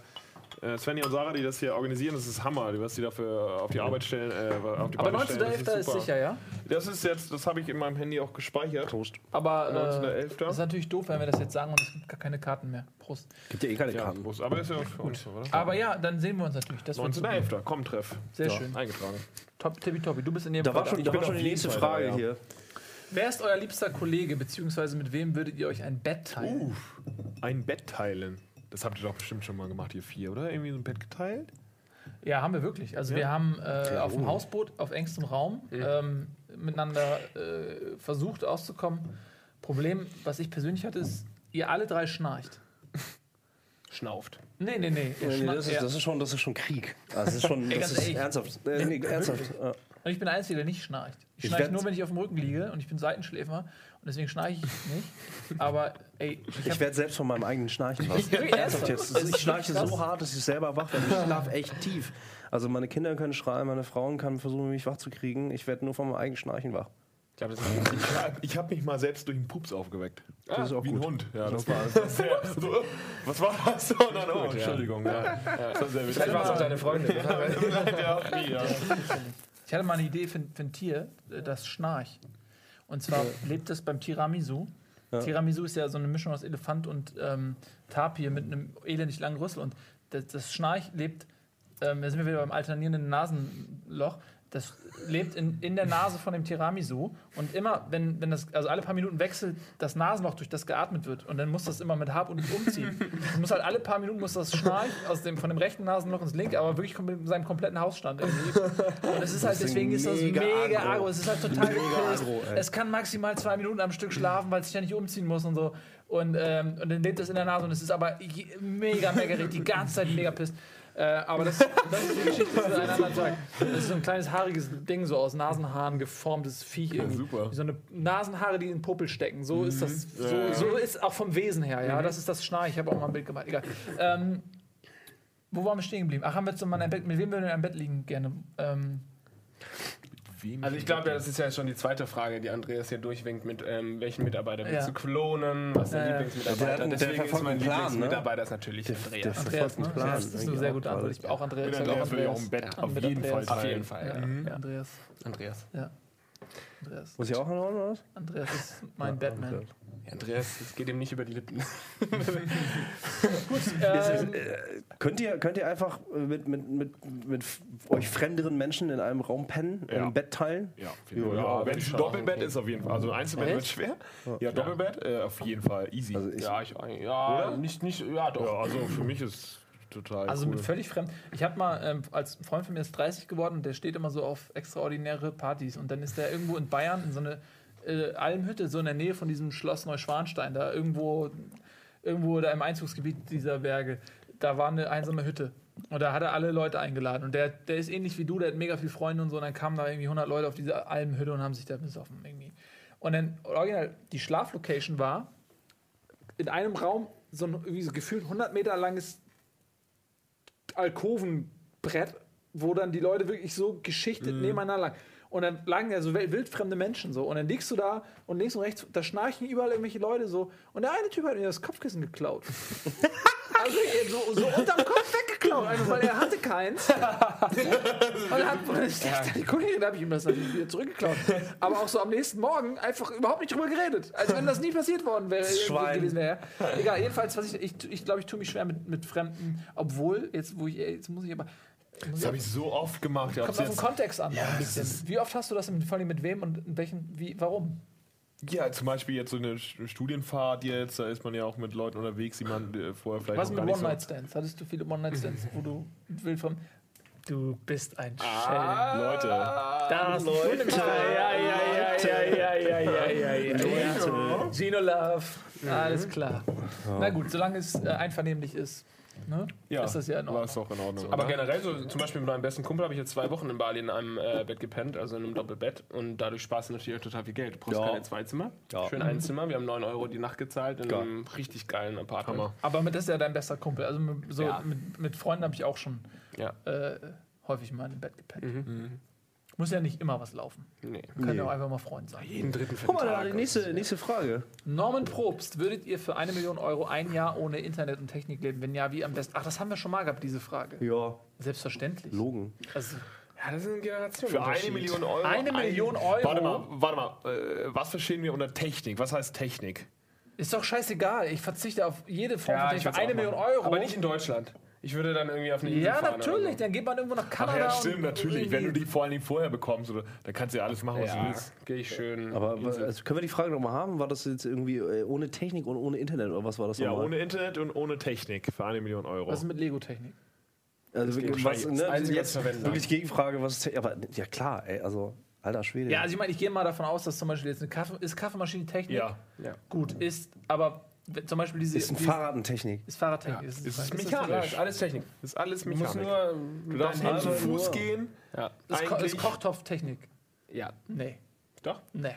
äh, Svenja und Sarah, die das hier organisieren, das ist Hammer, was die dafür auf die Arbeit stellen. Äh, auf die Aber Beine stellen, das 19.11. ist super. sicher, ja? Das ist jetzt, das habe ich in meinem Handy auch gespeichert. Prost. Aber äh, 19.11.. das ist natürlich doof, wenn wir das jetzt sagen und es gibt gar keine Karten mehr. Prost. Gibt ja eh keine Ja, Karten. Prost. aber ist ja für uns so, oder? Aber ja, dann sehen wir uns natürlich. Das wird super. 19.11. Komm, Treff. Sehr Ja, schön. Eingetragen. Top, tippitoppi. Du bist in jedem Da war schon, da. war schon die nächste Fall Frage ja. hier. Wer ist euer liebster Kollege, beziehungsweise mit wem würdet ihr euch ein Bett teilen? Uff, ein Bett teilen. Das habt ihr doch bestimmt schon mal gemacht, ihr vier, oder? Irgendwie so ein Bett geteilt? Ja, haben wir wirklich. Also wir haben äh, auf dem Hausboot auf engstem Raum ähm, miteinander äh, versucht auszukommen. Problem, was ich persönlich hatte, ist, ihr alle drei schnarcht. Schnauft. Nee, nee, nee. Nee, nee, das, ist, ja. das, ist schon, das ist schon Krieg. Das ist schon das ist ehrlich. ernsthaft. Äh, nee, ernsthaft. Ja. Und ich bin der Einzige, der nicht schnarcht. Ich Ich schnarche nur, wenn ich auf dem Rücken liege und ich bin Seitenschläfer und deswegen schnarche ich nicht. Aber ey, ich Ich werde selbst von meinem eigenen Schnarchen ist ich schnarche so hart, dass ich selber wach werde. Ich schlafe echt tief. Also meine Kinder können schreien, meine Frauen können versuchen, mich wach zu kriegen. Ich werde nur von meinem eigenen Schnarchen wach. Ich Ich, hab- ich habe mich mal selbst durch einen Pups aufgeweckt. Das ist auch Wie ein gut. Hund. Ja, das war das war sehr, so, Was war das? Oh, nein, oh, Entschuldigung. Ja. Das war sehr witzig. Vielleicht war es auch deine Freundin. Ja, ja. ich hatte mal eine Idee für, für ein Tier, äh, das schnarcht. Und zwar lebt es beim Tiramisu. Tiramisu ist ja so eine Mischung aus Elefant und ähm, Tapir mit einem elendig langen Rüssel. Und das, das Schnarch lebt, ähm, da sind wir wieder beim alternierenden Nasenloch, das lebt in, in der Nase von dem Tiramisu. Und immer, wenn, wenn das, also alle paar Minuten wechselt das Nasenloch, durch das geatmet wird. Und dann muss das immer mit Hab und umziehen. Und muss halt alle paar Minuten muss das Schnarch aus dem, von dem rechten Nasenloch ins linke, aber wirklich mit seinem kompletten Hausstand irgendwie. Und es ist halt, deswegen ist das mega agro. Es ist halt total gepisst. ey. Es kann maximal zwei Minuten am Stück schlafen, weil es sich ja nicht umziehen muss und so. Und, ähm, und dann lebt es in der Nase und es ist aber mega, mega die ganze Zeit mega pisst. Äh, aber das, das ist die Geschichte für einen anderen Tag. Das ist so ein kleines haariges Ding, so aus Nasenhaaren geformtes Viech. Irgendwie. super. Wie so eine Nasenhaare, die in Popel stecken. So ist das. So, so ist auch vom Wesen her, ja. Das ist das Schnarch. Ich habe auch mal ein Bild gemacht. Egal. Ähm, wo waren wir stehen geblieben? Ach, haben wir zu meinem Bett. Mit wem würden wir in einem Bett liegen gerne? Ähm, Also ich glaube, ja, das ist ja schon die zweite Frage, die Andreas hier durchwinkt mit ähm, welchen Mitarbeiter willst Ja. du klonen, was ist dein Ja, ja. Lieblingsmitarbeiter? Der der Deswegen ist mein Plan, ne? Lieblingsmitarbeiter ist natürlich Andreas. Andreas, verfolgt ne? einen Plan. Das ist eine sehr gute Antwort. Ich bin auch Andreas. Ich auch Andreas will ich auch Andreas. im Bett Ja, auf jeden Andreas. Fall Auf jeden Fall, Ja, ja. Andreas. Andreas. Ja. Andreas. Muss ich auch anhauen oder was? Andreas ist mein Batman. Ja, Andreas, es geht ihm nicht über die Lippen. Ähm, Könnt ihr, könnt ihr einfach äh, mit, mit, mit, mit euch fremderen Menschen in einem Raum pennen, Ja. ein Bett teilen? Ja. Ja, ja, wenn ich es ein schon Doppelbett ist, auf jeden Fall. Also ein Einzelbett wird Echt? schwer. Ja, Doppelbett äh, auf jeden Fall easy. Also ich, Ja, ich, ja, nicht, nicht, ja, doch. ja, also für mich ist total Also cool. mit völlig fremd. Ich habe mal, ähm, als Freund von mir ist 30 geworden und der steht immer so auf extraordinäre Partys. Und dann ist der irgendwo in Bayern in so eine äh, Almhütte, so in der Nähe von diesem Schloss Neuschwanstein, da irgendwo, irgendwo da im Einzugsgebiet dieser Berge. Da war eine einsame Hütte. Und da hat er alle Leute eingeladen. Und der, der ist ähnlich wie du, der hat mega viele Freunde und so. Und dann kamen da irgendwie 100 Leute auf diese Almhütte und haben sich da besoffen irgendwie. Und dann, original, die Schlaflocation war in einem Raum so ein irgendwie so gefühlt 100 Meter langes Alkovenbrett, wo dann die Leute wirklich so geschichtet nebeneinander lagen. Und dann lagen ja so wildfremde Menschen so. Und dann liegst du da und links und rechts, da schnarchen überall irgendwelche Leute so. Und der eine Typ hat mir das Kopfkissen geklaut. also so, so unterm Kopf weggeklaut, einfach weil er hatte keins. Und dann hat und ich dachte, die Kollegin, da habe ich ihm das natürlich wieder zurückgeklaut. Aber auch so am nächsten Morgen einfach überhaupt nicht drüber geredet. Als wenn das nie passiert worden wäre. gewesen wäre. Egal, jedenfalls, was ich, ich, ich glaube, ich tue mich schwer mit, mit Fremden, obwohl, jetzt, wo ich, jetzt muss ich aber. Das habe ich so oft gemacht. Kommt auf den Kontext an, Ja, Wie oft hast du das vor allem mit wem und in welchen, wie, warum? ja, zum Beispiel jetzt so eine Studienfahrt jetzt, da ist man ja auch mit Leuten unterwegs, die man äh, vorher vielleicht Was noch mit gar nicht so... One-Night-Stands? Hattest du viele One-Night-Stands, wo du will vom. Du bist ein Ah, Leute. Das Leute. Ja, ja, ja, ja, ja, ja, ja, ja, ja, ja. Gino Love. Alles klar. Na gut, solange es äh, einvernehmlich ist, ne? Ja, ist das ja in war Ordnung. es auch in Ordnung. Aber oder? generell, so, zum Beispiel mit meinem besten Kumpel habe ich jetzt zwei Wochen in Bali in einem äh, Bett gepennt, also in einem Doppelbett. Und dadurch sparst du natürlich auch total viel Geld. Du brauchst Ja. keine zwei Zimmer. Ja. Schön ein Zimmer. Wir haben 9 Euro die Nacht gezahlt in Geil. einem richtig geilen Apartment. Hammer. Aber mit, das ist ja dein bester Kumpel. Also mit, so Ja. mit, mit Freunden habe ich auch schon Ja. äh, häufig mal im Bett gepennt. Mhm. Muss ja nicht immer was laufen. Nee. Kann Nee. ja auch einfach mal Freund sein. Jeden dritten, vierten Guck mal, Tag. da, nächste, nächste Frage. Norman Probst, würdet ihr für eine Million Euro ein Jahr ohne Internet und Technik leben? Wenn ja, wie am besten? Ach, das haben wir schon mal gehabt, diese Frage. Ja, Selbstverständlich. Logen. Also, Ja, das ist ein Generation. Für eine Million Euro. Eine ein- Million Euro? Warte mal, warte mal. Äh, was verstehen wir unter Technik? Was heißt Technik? ist doch scheißegal. Ich verzichte auf jede Form von Ja, Technik. ich Für würd's eine Million machen. Euro. Aber nicht in Deutschland. Ich würde dann irgendwie auf eine Insel Ja, fahren natürlich. Oder so. Dann geht man irgendwo nach Ach Kanada. ja, und stimmt, natürlich. Wenn du die vor allen Dingen vorher bekommst, oder, dann kannst du ja alles machen, was du Ja, willst. gehe ich schön. Aber also, können wir die Frage nochmal haben? War das jetzt irgendwie äh, ohne Technik und ohne Internet oder was war das Ja, nochmal? ohne Internet und ohne Technik für eine Million Euro. Was ist mit Lego-Technik? Also, geht was, wahrscheinlich. ne, Das Einzige, jetzt was wirklich Gegenfrage, was ist aber ja klar, ey, also alter Schwede. Ja, also ich meine, ich gehe mal davon aus, dass zum Beispiel jetzt eine Kaffee, ist Kaffeemaschine Technik? ja. ja. Gut, ist, aber zum Beispiel diese. ist ein diese- Fahrrad eine Technik. Ist Fahrradtechnik. Ja, ist, es ist das mechanisch. Ist alles Technik. Ist alles Du musst nur Du darfst zu Fuß nur- gehen. Ja. Ist, Ko- ist Kochtopftechnik? ja. Nee. Doch. Nee.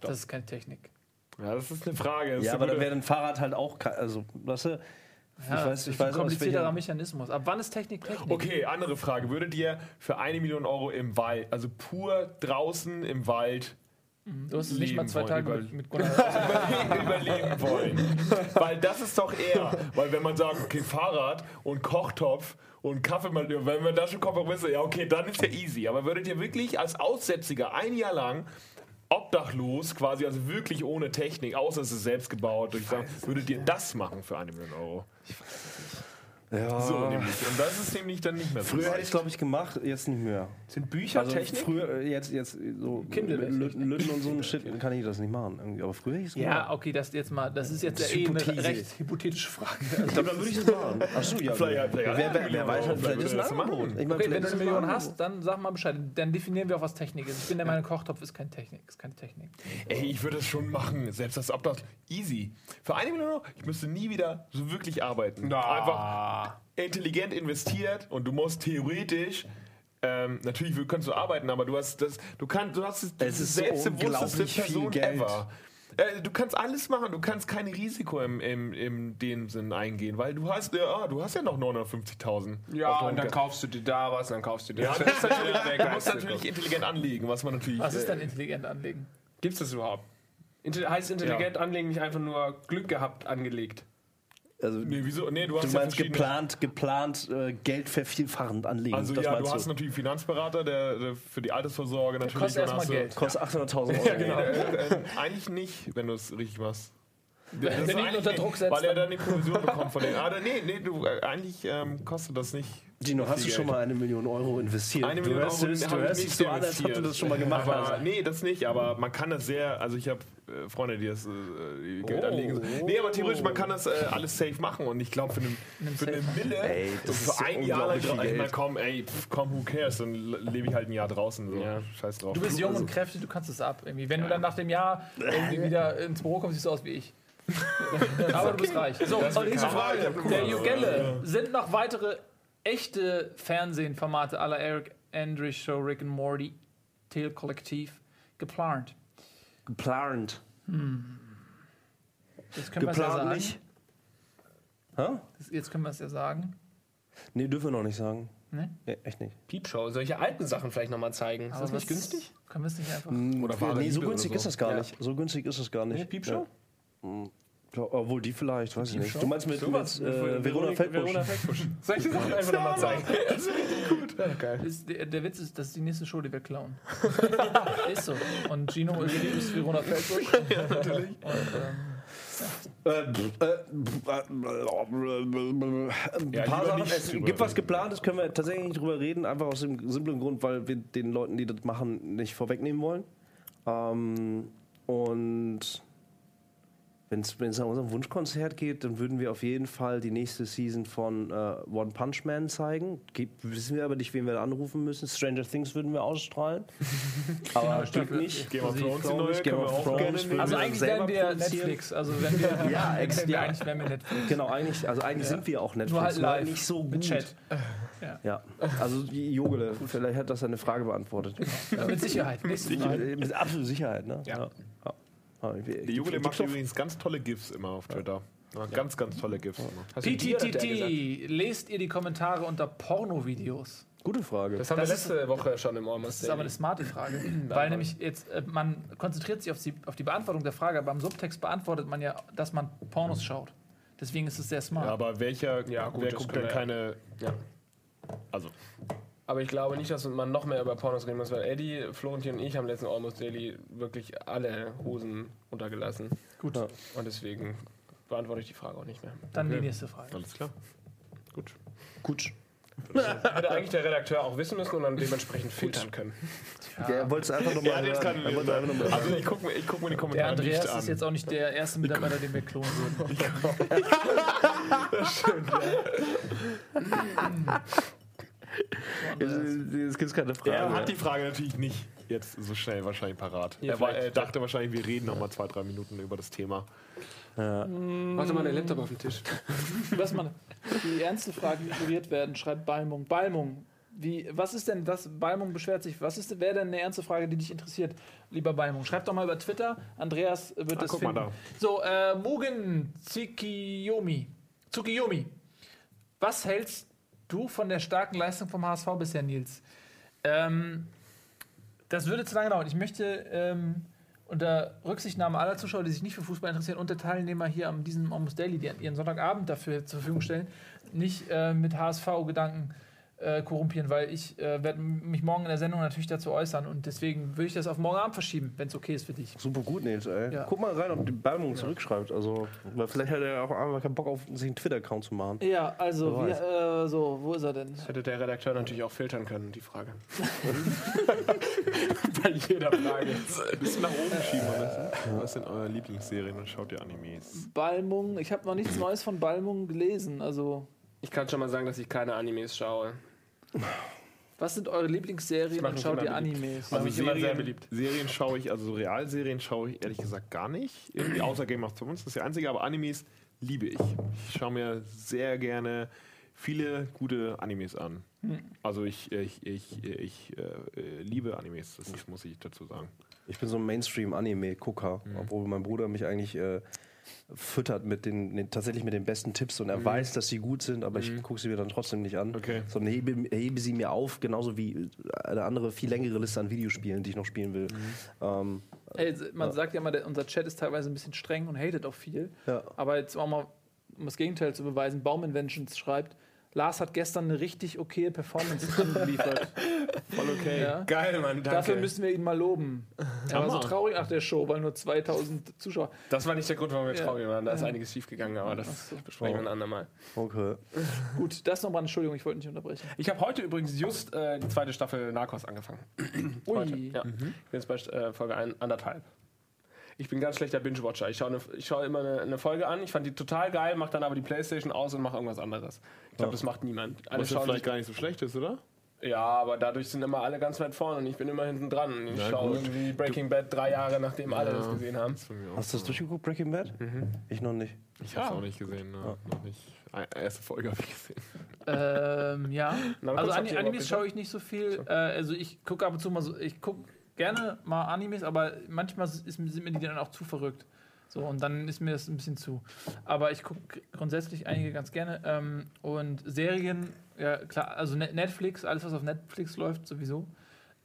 Das ist keine Technik. Ja, das ist eine Frage. Das Ja, ist aber gute- wäre ein Fahrrad halt auch, also, weißt du, Ja, ich weiß, das ich ist weiß ein komplizierterer Mechanismus. Ab wann ist Technik Technik? Okay, andere Frage. Würdet ihr für eine Million Euro im Wald, also pur draußen im Wald, Du hast es nicht mal zwei Tage über- mit, mit Gunnar. überleben, überleben wollen. Weil das ist doch eher, weil wenn man sagt, okay, Fahrrad und Kochtopf und Kaffee, wenn man da schon Kompromisse, ja okay, dann ist ja easy. Aber würdet ihr wirklich als Aussätziger ein Jahr lang obdachlos, quasi, also wirklich ohne Technik, außer es ist selbst gebaut, würdet ihr das machen für eine Million Euro? Ja. So nämlich. Und das ist nämlich dann nicht mehr so. Früher hätte ich es, glaube ich, gemacht, jetzt nicht mehr. Sind Bücher Also Technik? früher, äh, jetzt, jetzt so Lütten und so ein Shit kann ich das nicht machen. Irgendwie. Aber früher hätte ich es Ja, gemacht. okay, das jetzt mal, das ist jetzt Das ja ist eh eine recht hypothetische Frage. Ich glaube, dann würde ich es machen. Achso, ja. Vielleicht- vielleicht- wer, wer, wer ja, weiß, vielleicht vielleicht ist würde ein das machen. Angebot. Ich meine, Okay, wenn du eine es Million hast, dann sag mal Bescheid. Dann definieren wir auch, was Technik ist. Ich bin der Meinung, Kochtopf ist keine Technik. Ist keine Technik. Ey, ich würde es schon machen. Selbst das Obdach. Easy. Für eine Million Euro, ich müsste nie wieder so wirklich arbeiten. Einfach intelligent investiert und du musst theoretisch. Ähm, natürlich kannst du arbeiten, aber du hast das, du kannst, du hast das, Es ist so selbstbewussteste viel Person Geld. ever. Äh, du kannst alles machen, du kannst kein Risiko im, im, im dem Sinn eingehen, weil du hast, ja, ah, du hast ja noch 950.000. Ja, und dann kaufst du dir da was und dann kaufst du dir ja, das. du musst natürlich, du musst natürlich intelligent anlegen, was man natürlich. Was ist äh, denn intelligent anlegen? Gibt's das überhaupt? Heißt intelligent anlegen nicht einfach nur Glück gehabt angelegt? Also, Nee, wieso? Nee, du hast du ja meinst verschiedene- geplant, geplant äh, Geld vervielfachend anlegen. Also das ja, meinst du hast natürlich einen Finanzberater, der, der für die Altersvorsorge natürlich. Kostet dann erstmal du- Geld. Kostet 800.000 Euro. Ja, genau. äh, äh, eigentlich nicht, wenn du es richtig machst. Das du ihn unter Druck setzt, Weil er dann- die Provision bekommt von denen. Ah, nee, nee, du, äh, eigentlich ähm, kostet das nicht. Gino, hast du schon Geld. mal eine Million Euro investiert? Eine du Million hörst, Euro du hörst nicht dich so an, als ob du das schon mal gemacht aber, hast. Nee, das nicht, aber man kann das sehr, also ich habe äh, Freunde, die das äh, die Geld Oh. anlegen. Nee, aber theoretisch, man kann das äh, alles safe machen und ich glaube für, einen- für eine Mille, Ey, so das für ist ein Jahr lang, ich Geld. komm, ey, pff, komm, who cares, dann lebe ich halt ein Jahr draußen, so, Ja. scheiß drauf. Du bist jung und kräftig, du kannst es ab. Irgendwie. Wenn du dann nach dem Jahr irgendwie wieder ins Büro kommst, siehst du aus wie ich. Aber du bist reich. So, und nächste keiner. Frage. Der. Jugelle. Sind noch weitere echte Fernsehformate aller Eric Andrews Show, Rick and Morty, Tail Kollektiv geplant? Geplant. Jetzt können wir es ja Geplant sagen. nicht. Hä? Das- Jetzt können wir es ja sagen. Nee, dürfen wir noch nicht sagen. Ne? Nee, echt nicht. Piepshow, solche alten Sachen vielleicht nochmal zeigen. Ist das Aber nicht was- günstig? Können wir es nicht einfach. Oder nee, so günstig oder ist so. das gar Ja. nicht. So günstig ist es gar nicht. Nee, Piepshow? Ja, obwohl die vielleicht, weiß ich nicht. Du meinst mit, mit äh, Verona Feldbusch? Verona Feldbusch. Solche Sachen einfach nochmal zeigen. Das ist richtig gut. Ja, geil. Ist, der, der Witz ist, das ist die nächste Show, die wir klauen. ist so. Und Gino ist, ist Verona Feldbusch. ja, natürlich. Und, ähm, Äh, äh, äh, ein Ja, paar lieber Sachen. nicht Es gibt was geplantes, können wir tatsächlich nicht drüber reden, einfach aus dem simplen Grund, weil wir den Leuten, die das machen, nicht vorwegnehmen wollen. Ähm, und wenn es nach unserem Wunschkonzert geht, dann würden wir auf jeden Fall die nächste Season von äh, One Punch Man zeigen. Geht, wissen wir aber nicht, wen wir da anrufen müssen. Stranger Things würden wir ausstrahlen. aber Staffel- nicht. Game of Sie- Thrones, die Game neue, of Thrones gerne also wir eigentlich selber wären wir. Netflix. Also wenn wir, Ja, wären ex- wir ja. eigentlich wären wir Netflix. Genau, eigentlich, also eigentlich sind wir auch Netflix, Nur halt live. nicht so gut. Mit Chat. Ja, also die Jogele, vielleicht hat das eine Frage beantwortet. Ja, mit Sicherheit. Frage. Äh, Mit absoluter Sicherheit, ne? Ja. Ah, Die Jugend macht übrigens ganz tolle GIFs immer auf Twitter. Ja, Ganz, ganz tolle GIFs? PTTT, lest ihr die Kommentare unter Pornovideos? Gute Frage. Das haben Das wir ist- letzte Woche schon im Das Almost ist aber eine smarte Frage. Weil nämlich jetzt, äh, man konzentriert sich auf die, auf die Beantwortung der Frage, aber im Subtext beantwortet man ja, dass man Pornos schaut. Deswegen ist es sehr smart. Ja, aber welcher, Ja, gut, wer das guckt denn keine. Ja. Also, Aber ich glaube nicht, dass man noch mehr über Pornos reden muss, weil Eddie, Florentin und ich haben letzten Almost Daily wirklich alle Hosen untergelassen. Gut, Ja. Und deswegen beantworte ich die Frage auch nicht mehr. dann die nächste Frage. alles klar. Gut. Gut. Hätte eigentlich der Redakteur auch wissen müssen und dann dementsprechend filtern können. Ja, er wollte es einfach nochmal Ja, das kann noch mal Also, ich gucke mir, ich guck mir die Der Kommentare Andreas nicht an. ist jetzt auch nicht der erste Mitarbeiter, den wir klonen würden. Es gibt keine Frage. er hat die Frage natürlich nicht jetzt so schnell wahrscheinlich parat. Ja, er, war, er dachte wahrscheinlich, wir reden noch mal zwei, drei Minuten über das Thema. Warte mal, der Laptop auf dem Tisch. Lass mal die ernste Frage ignoriert werden, schreibt Balmung. Balmung, wie, was ist denn das? Balmung beschwert sich. Was ist, wäre denn eine ernste Frage, die dich interessiert, lieber Balmung? Schreib doch mal über Twitter. Andreas wird Ah, das guck mal finden. da. So, äh, Mugen Tsukiyomi. Tsukiyomi. Was hältst du von der starken Leistung vom HSV bisher, Nils? Ähm, das würde zu lange dauern. Ich möchte ähm, unter Rücksichtnahme aller Zuschauer, die sich nicht für Fußball interessieren, und der Teilnehmer hier am diesem Almost Daily, die ihren Sonntagabend dafür zur Verfügung stellen, nicht äh, mit HSV-Gedanken äh, korrumpieren, weil ich äh, werde mich morgen in der Sendung natürlich dazu äußern und deswegen würde ich das auf morgen Abend verschieben, wenn es okay ist für dich. Super gut, Nils, ey. Ja. Guck mal rein, ob die Balmung zurückschreibt. Also, weil vielleicht hat er auch einfach keinen Bock auf sich einen Twitter-Account zu machen. Ja, also, wir, äh, so, wo ist er denn? Das hätte der Redakteur natürlich auch filtern können, die Frage. Bei jeder Frage. Ein bisschen nach oben schieben. Alles. Was sind eure Lieblingsserien und schaut ihr Animes? Balmung, ich habe noch nichts Neues von Balmung gelesen, also Ich kann schon mal sagen, dass ich keine Animes schaue. Was sind eure Lieblingsserien Das und schaut ihr. Animes? Also ich immer sehr Serien, beliebt. Serien schaue ich, also so Realserien schaue ich ehrlich gesagt gar nicht. Irgendwie außer Game of Thrones, das ist der einzige, aber Animes liebe ich. Ich schaue mir sehr gerne viele gute Animes an. Also ich, ich, ich, ich äh, liebe Animes, das ist, muss ich dazu sagen. Ich bin so ein Mainstream-Anime-Gucker, obwohl mein Bruder mich eigentlich äh, füttert mit den, den tatsächlich mit den besten Tipps und er weiß, dass sie gut sind, aber ich gucke sie mir dann trotzdem nicht an. Okay. Sondern hebe, hebe sie mir auf, genauso wie eine andere, viel längere Liste an Videospielen, die ich noch spielen will. Ähm, Ey, man sagt ja immer, der, unser Chat ist teilweise ein bisschen streng und hatet auch viel. Ja. Aber jetzt auch mal, um das Gegenteil zu beweisen, Bauminventions schreibt, Lars hat gestern eine richtig okay Performance geliefert. Voll okay. Ja. Geil, Mann, danke. Dafür müssen wir ihn mal loben. Er war so traurig nach der Show, weil nur 2000 Zuschauer. das war nicht der Grund, warum wir Ja. traurig waren. Da ist einiges schief gegangen, aber das besprechen wir ein andermal. okay. Gut, das nochmal, Entschuldigung, ich wollte nicht unterbrechen. Ich habe heute übrigens just äh, die zweite Staffel Narcos angefangen. Ui. Heute. Ja. Ich bin jetzt bei äh, Folge ein, anderthalb. Ich bin ganz schlechter Binge-Watcher. Ich schaue eine, ich schaue immer eine, eine Folge an, ich fand die total geil, mache dann aber die Playstation aus und mache irgendwas anderes. Ich glaube, das macht niemand. Alle Was ja schauen vielleicht gar nicht so schlecht ist, oder? ja, aber dadurch sind immer alle ganz weit vorne und ich bin immer hinten dran. Ich Ja, schaue gut. irgendwie Breaking Bad drei Jahre, nachdem alle das gesehen haben. Hast du das durchgeguckt, Breaking Bad? Ich noch nicht. Ich habe es Ja. auch nicht gesehen. Ne? Noch nicht. Erste Folge habe ich gesehen. Ähm, ja. Na, Also ihr Animes schaue ich nicht so viel. Äh, also ich gucke ab und zu mal so, ich gucke gerne mal Animes, aber manchmal ist, sind mir die dann auch zu verrückt. So, und dann ist mir das ein bisschen zu. Aber ich gucke grundsätzlich einige ganz gerne. Ähm, und Serien, ja klar, also Net- Netflix, alles was auf Netflix läuft, sowieso.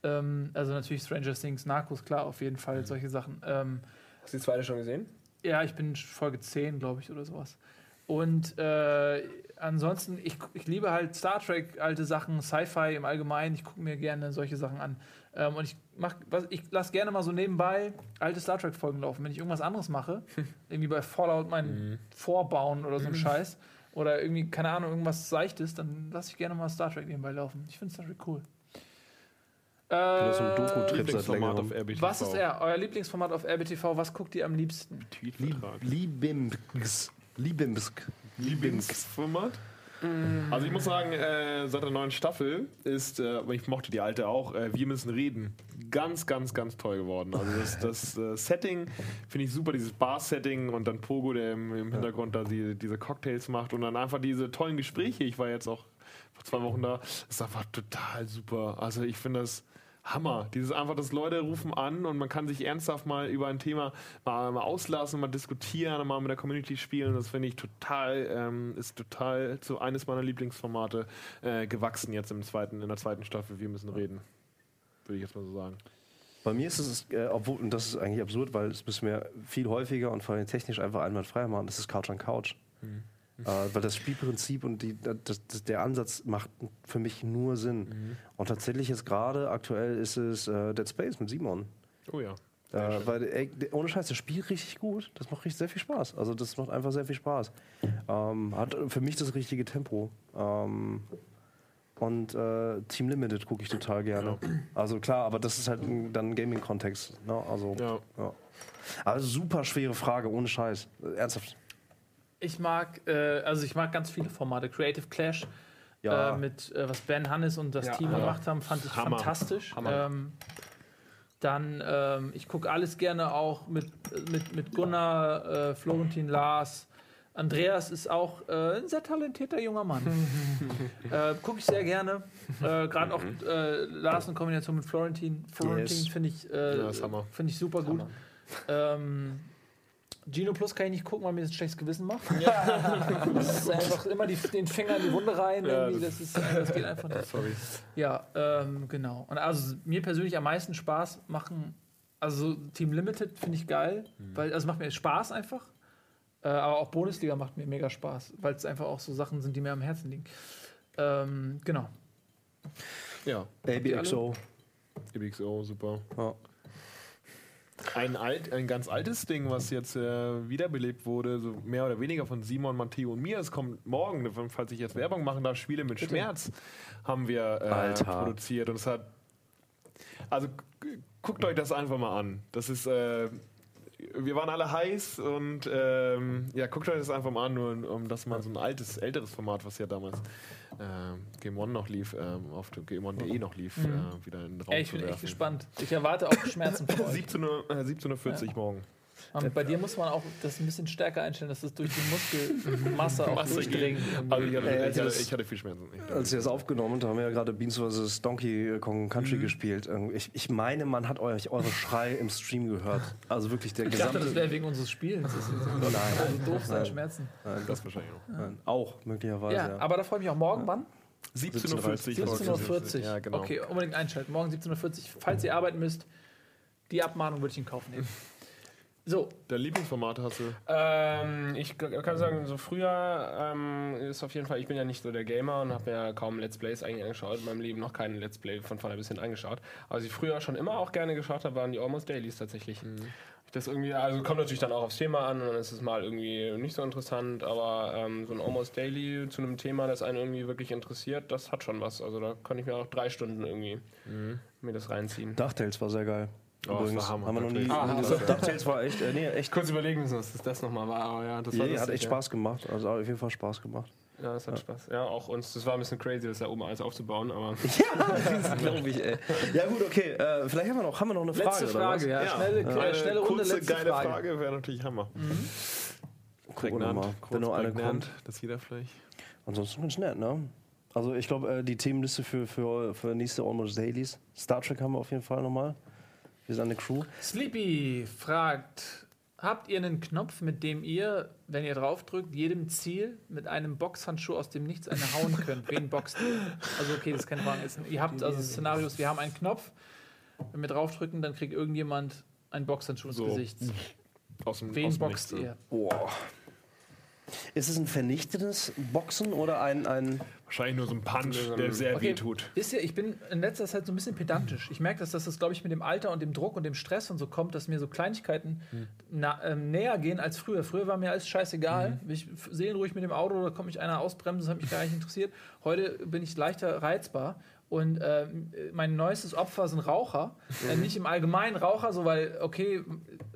Ähm, also natürlich Stranger Things, Narcos, klar, auf jeden Fall, solche Sachen. Ähm, Hast du die zweite schon gesehen? ja, ich bin Folge 10, glaube ich, oder sowas. Und äh, ansonsten, ich, ich liebe halt Star Trek, alte Sachen, Sci-Fi im Allgemeinen. Ich gucke mir gerne solche Sachen an. Ähm, und ich mach, was, ich lasse gerne mal so nebenbei alte Star Trek-Folgen laufen. Wenn ich irgendwas anderes mache, irgendwie bei Fallout meinen Vorbauen oder so ein Scheiß, oder irgendwie, keine Ahnung, irgendwas Seichtes, dann lasse ich gerne mal Star Trek nebenbei laufen. Ich finde Star Trek cool. bin so ein Äh, Doku-Trip seit Lieblingsformat auf längerem. RBTV. was ist er? Euer Lieblingsformat auf RBTV? Was guckt ihr am liebsten? Tweetvertrag. Liebimsk. Liebimsk. Lieblingsformat? Also ich muss sagen, äh, seit der neuen Staffel ist, äh, ich mochte die alte auch, äh, wir müssen reden. Ganz, ganz, ganz toll geworden. Also das, das äh, Setting finde ich super, dieses Bar-Setting und dann Pogo, der im, im Hintergrund da die, diese Cocktails macht und dann einfach diese tollen Gespräche. Ich war jetzt auch vor zwei Wochen da. Ist einfach total super. Also ich finde das Hammer. Dieses einfach, dass Leute rufen an und man kann sich ernsthaft mal über ein Thema mal, mal auslassen, mal diskutieren, mal mit der Community spielen. Das finde ich total, ähm, ist total zu eines meiner Lieblingsformate äh, gewachsen jetzt im zweiten, in der zweiten Staffel. Wir müssen reden. Würde ich jetzt mal so sagen. Bei mir ist es, äh, obwohl, und das ist eigentlich absurd, weil es müssen wir viel häufiger und vor allem technisch einfach einwandfrei machen, das ist Couch on Couch. Äh, weil das Spielprinzip und die, das, das, der Ansatz macht für mich nur Sinn. Und tatsächlich ist gerade aktuell ist es äh, Dead Space mit Simon. Oh ja. Äh, weil, ey, ohne Scheiß, das Spiel richtig gut. Das macht richtig sehr viel Spaß. Also das macht einfach sehr viel Spaß. Ähm, hat für mich das richtige Tempo. Ähm, und äh, Team Limited gucke ich total gerne. Also klar, aber das ist halt ein, dann ein Gaming-Kontext. Ne? Also, Ja. ja. Also super schwere Frage, ohne Scheiß. Ernsthaft. Ich mag, äh, also ich mag ganz viele Formate. Creative Clash Ja. äh, mit äh, was Ben Hannes und das Ja, Team gemacht haben, fand ich Hammer. fantastisch. Hammer. Ähm, dann, ähm, ich gucke alles gerne auch mit, mit, mit Gunnar, äh, Florentin, Lars. Andreas ist auch äh, ein sehr talentierter junger Mann. äh, gucke ich sehr gerne. Äh, Gerade auch äh, Lars in Kombination mit Florentin. Florentin Yes. finde ich, äh, Ja, find ich super gut. Ähm, Gino Plus kann ich nicht gucken, weil mir das ein schlechtes Gewissen macht. das ist einfach immer die, den Finger in die Wunde rein. Ja, irgendwie. das, ist, das geht einfach nicht. Sorry. Ja, ähm, genau. Und also mir persönlich am meisten Spaß machen, also Team Limited finde ich geil, weil also macht mir Spaß einfach. Äh, aber auch Bundesliga macht mir mega Spaß, weil es einfach auch so Sachen sind, die mir am Herzen liegen. Ähm, genau. Ja. ABXO. EBXO, super. Ja. Ein, alt, ein ganz altes Ding, was jetzt äh, wiederbelebt wurde, so mehr oder weniger von Simon, Matteo und mir. Es kommt morgen, falls ich jetzt Werbung machen darf, Spiele mit Schmerz haben wir äh, produziert. Und es hat. Also guckt euch das einfach mal an. Das ist. Äh, wir waren alle heiß und ähm, ja, guckt euch das einfach mal an, nur um das mal so ein altes, älteres Format, was ja damals ähm, Game One noch lief, ähm, auf dem Game One.de noch lief, äh, wieder in den Raum Ey, ich zu bin echt werfen. gespannt. Ich erwarte auch Schmerzen von euch. 17.40 Uhr, äh, 17.40 Uhr morgen. Und bei dir muss man auch das ein bisschen stärker einstellen, dass das durch die Muskelmasse auch Masse durchdringt. Also ich hatte, Ey, ich also hatte, ich hatte viel Schmerzen. Ich Als wir das aufgenommen haben, haben wir ja gerade Beans vs. Donkey Kong Country Mhm. gespielt. Ich, ich meine, man hat euch eure Schrei im Stream gehört. Also wirklich der Ich dachte, gesamte. das wäre wegen unseres Spielens. Das ist Nein. so doof sein, Schmerzen. das wahrscheinlich auch. Nein, auch möglicherweise. Ja, Ja, aber da freue ich mich auch morgen. Wann? 17.40 Uhr. 17.40 Uhr. Ja, genau. Okay, unbedingt einschalten. Morgen 17.40 Uhr. Falls ihr arbeiten müsst, die Abmahnung würde ich in Kauf nehmen. So, Der Lieblingsformat hast du. Ähm, ich kann sagen, so früher ähm, ist auf jeden Fall, ich bin ja nicht so der Gamer und habe mir kaum Let's Plays eigentlich angeschaut, in meinem Leben noch keinen Let's Play von vorne bis hin angeschaut. Aber was ich früher schon immer auch gerne geschaut habe, waren die Almost Dailies tatsächlich. Das irgendwie, also kommt natürlich dann auch aufs Thema an und dann ist es mal irgendwie nicht so interessant, aber ähm, so ein Almost Daily zu einem Thema, das einen irgendwie wirklich interessiert, das hat schon was. Also da kann ich mir auch drei Stunden irgendwie mir das reinziehen. DuckTales war sehr geil. Oh, das war Hammer, Haben wir noch nie. Ah, das du- DuckTales war echt, äh, nee, echt. Kurz überlegen müssen, was das nochmal war, aber ja, das war Nee, hat echt ja. Spaß gemacht. Also auf jeden Fall Spaß gemacht. Ja, das hat Spaß. Ja, auch uns. Das war ein bisschen crazy, das da oben alles aufzubauen, aber. Glaube ich, ey. Ja, gut, okay. Äh, vielleicht haben wir noch, haben wir noch eine Frage. letzte oder Frage, ja. Ja. Schnelle, äh, Eine schnelle Runde, kurze, letzte geile Frage. Frage, wäre natürlich Hammer. wir Prägnant, mal, kurz wenn noch eine prägnant, kommt. dass jeder vielleicht. Ansonsten ganz nett, ne? Also ich glaube, äh, die Themenliste für, für, für nächste Almost Dailies. Star Trek haben wir auf jeden Fall nochmal. Wir sind eine Crew. Sleepy fragt, habt ihr einen Knopf, mit dem ihr, wenn ihr draufdrückt, jedem Ziel mit einem Boxhandschuh aus dem Nichts eine hauen könnt? Wen boxt ihr? Also okay, das ist keine Frage. Ihr habt also Szenarios, wir haben einen Knopf, wenn wir draufdrücken, dann kriegt irgendjemand einen Boxhandschuh ins So. Gesicht. Aus dem, Wen aus dem boxt ihr? Boah. Ist es ein vernichtendes Boxen oder ein, ein Wahrscheinlich nur so ein Punch, der sehr Okay, weh tut. Wisst ihr, ich bin in letzter Zeit so ein bisschen pedantisch. Ich merke, dass das, das glaube ich, mit dem Alter und dem Druck und dem Stress und so kommt, dass mir so Kleinigkeiten na, ähm, näher gehen als früher. Früher war mir alles scheißegal. Ich f- seelenruhig mit dem Auto, da kommt mich einer ausbremsen, das hat mich gar nicht interessiert. Heute bin ich leichter reizbar. Und ähm, mein neuestes Opfer sind Raucher. Äh, nicht im Allgemeinen Raucher, so weil, okay,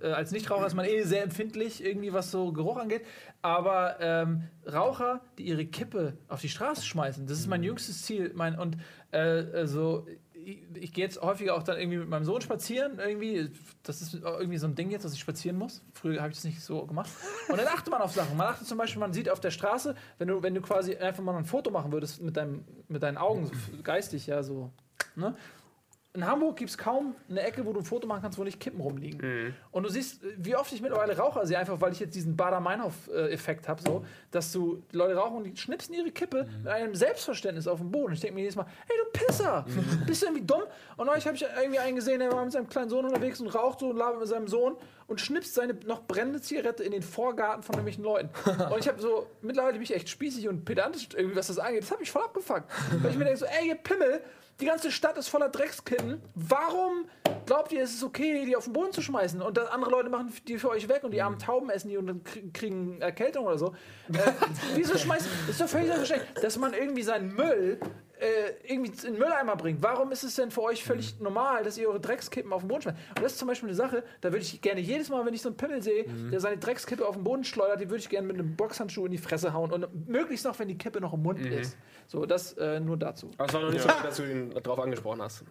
äh, als Nichtraucher ist man eh sehr empfindlich, irgendwie was so Geruch angeht. Aber ähm, Raucher, die ihre Kippe auf die Straße schmeißen, das ist mein jüngstes Ziel. Mein, und äh, so, ich, ich gehe jetzt häufiger auch dann irgendwie mit meinem Sohn spazieren. Irgendwie, das ist irgendwie so ein Ding jetzt, dass ich spazieren muss. Früher habe ich das nicht so gemacht. Und dann achtet man auf Sachen. Man achtet zum Beispiel, man sieht auf der Straße, wenn du, wenn du quasi einfach mal ein Foto machen würdest mit, deinem, mit deinen Augen, so geistig, ja, so. Ne? In Hamburg gibt es kaum eine Ecke, wo du ein Foto machen kannst, wo nicht Kippen rumliegen. Und du siehst, wie oft ich mittlerweile Raucher sehe, einfach weil ich jetzt diesen Bader-Meinhof-Effekt habe, so, dass du die Leute rauchen und die schnipsen ihre Kippe mit einem Selbstverständnis auf den Boden. Und ich denke mir jedes Mal, hey du Pisser, bist du irgendwie dumm? Und neulich habe ich irgendwie einen gesehen, der war mit seinem kleinen Sohn unterwegs und raucht so und labert mit seinem Sohn und schnipst seine noch brennende Zigarette in den Vorgarten von irgendwelchen Leuten. Und ich habe so, mittlerweile bin ich echt spießig und pedantisch, irgendwie, was das angeht. Das hat mich voll abgefuckt. Weil ich mir denke so, ey, ihr Pimmel, die ganze Stadt ist voller Dreckskitten. Warum glaubt ihr, es ist okay, die auf den Boden zu schmeißen? Und dann andere Leute machen die für euch weg und die armen Tauben essen die und dann krie- kriegen Erkältung oder so. Äh, wieso schmeißen? Das ist doch völlig selbstverständlich, dass man irgendwie seinen Müll äh, irgendwie in den Mülleimer bringt. Warum ist es denn für euch völlig normal, dass ihr eure Dreckskippen auf den Boden schmeißt? Und das ist zum Beispiel eine Sache, da würde ich gerne jedes Mal, wenn ich so einen Pimmel sehe, der seine Dreckskippe auf den Boden schleudert, die würde ich gerne mit einem Boxhandschuh in die Fresse hauen und möglichst noch, wenn die Kippe noch im Mund ist. So, das äh, nur dazu. Aber es war noch nicht so, dass du ihn drauf angesprochen hast.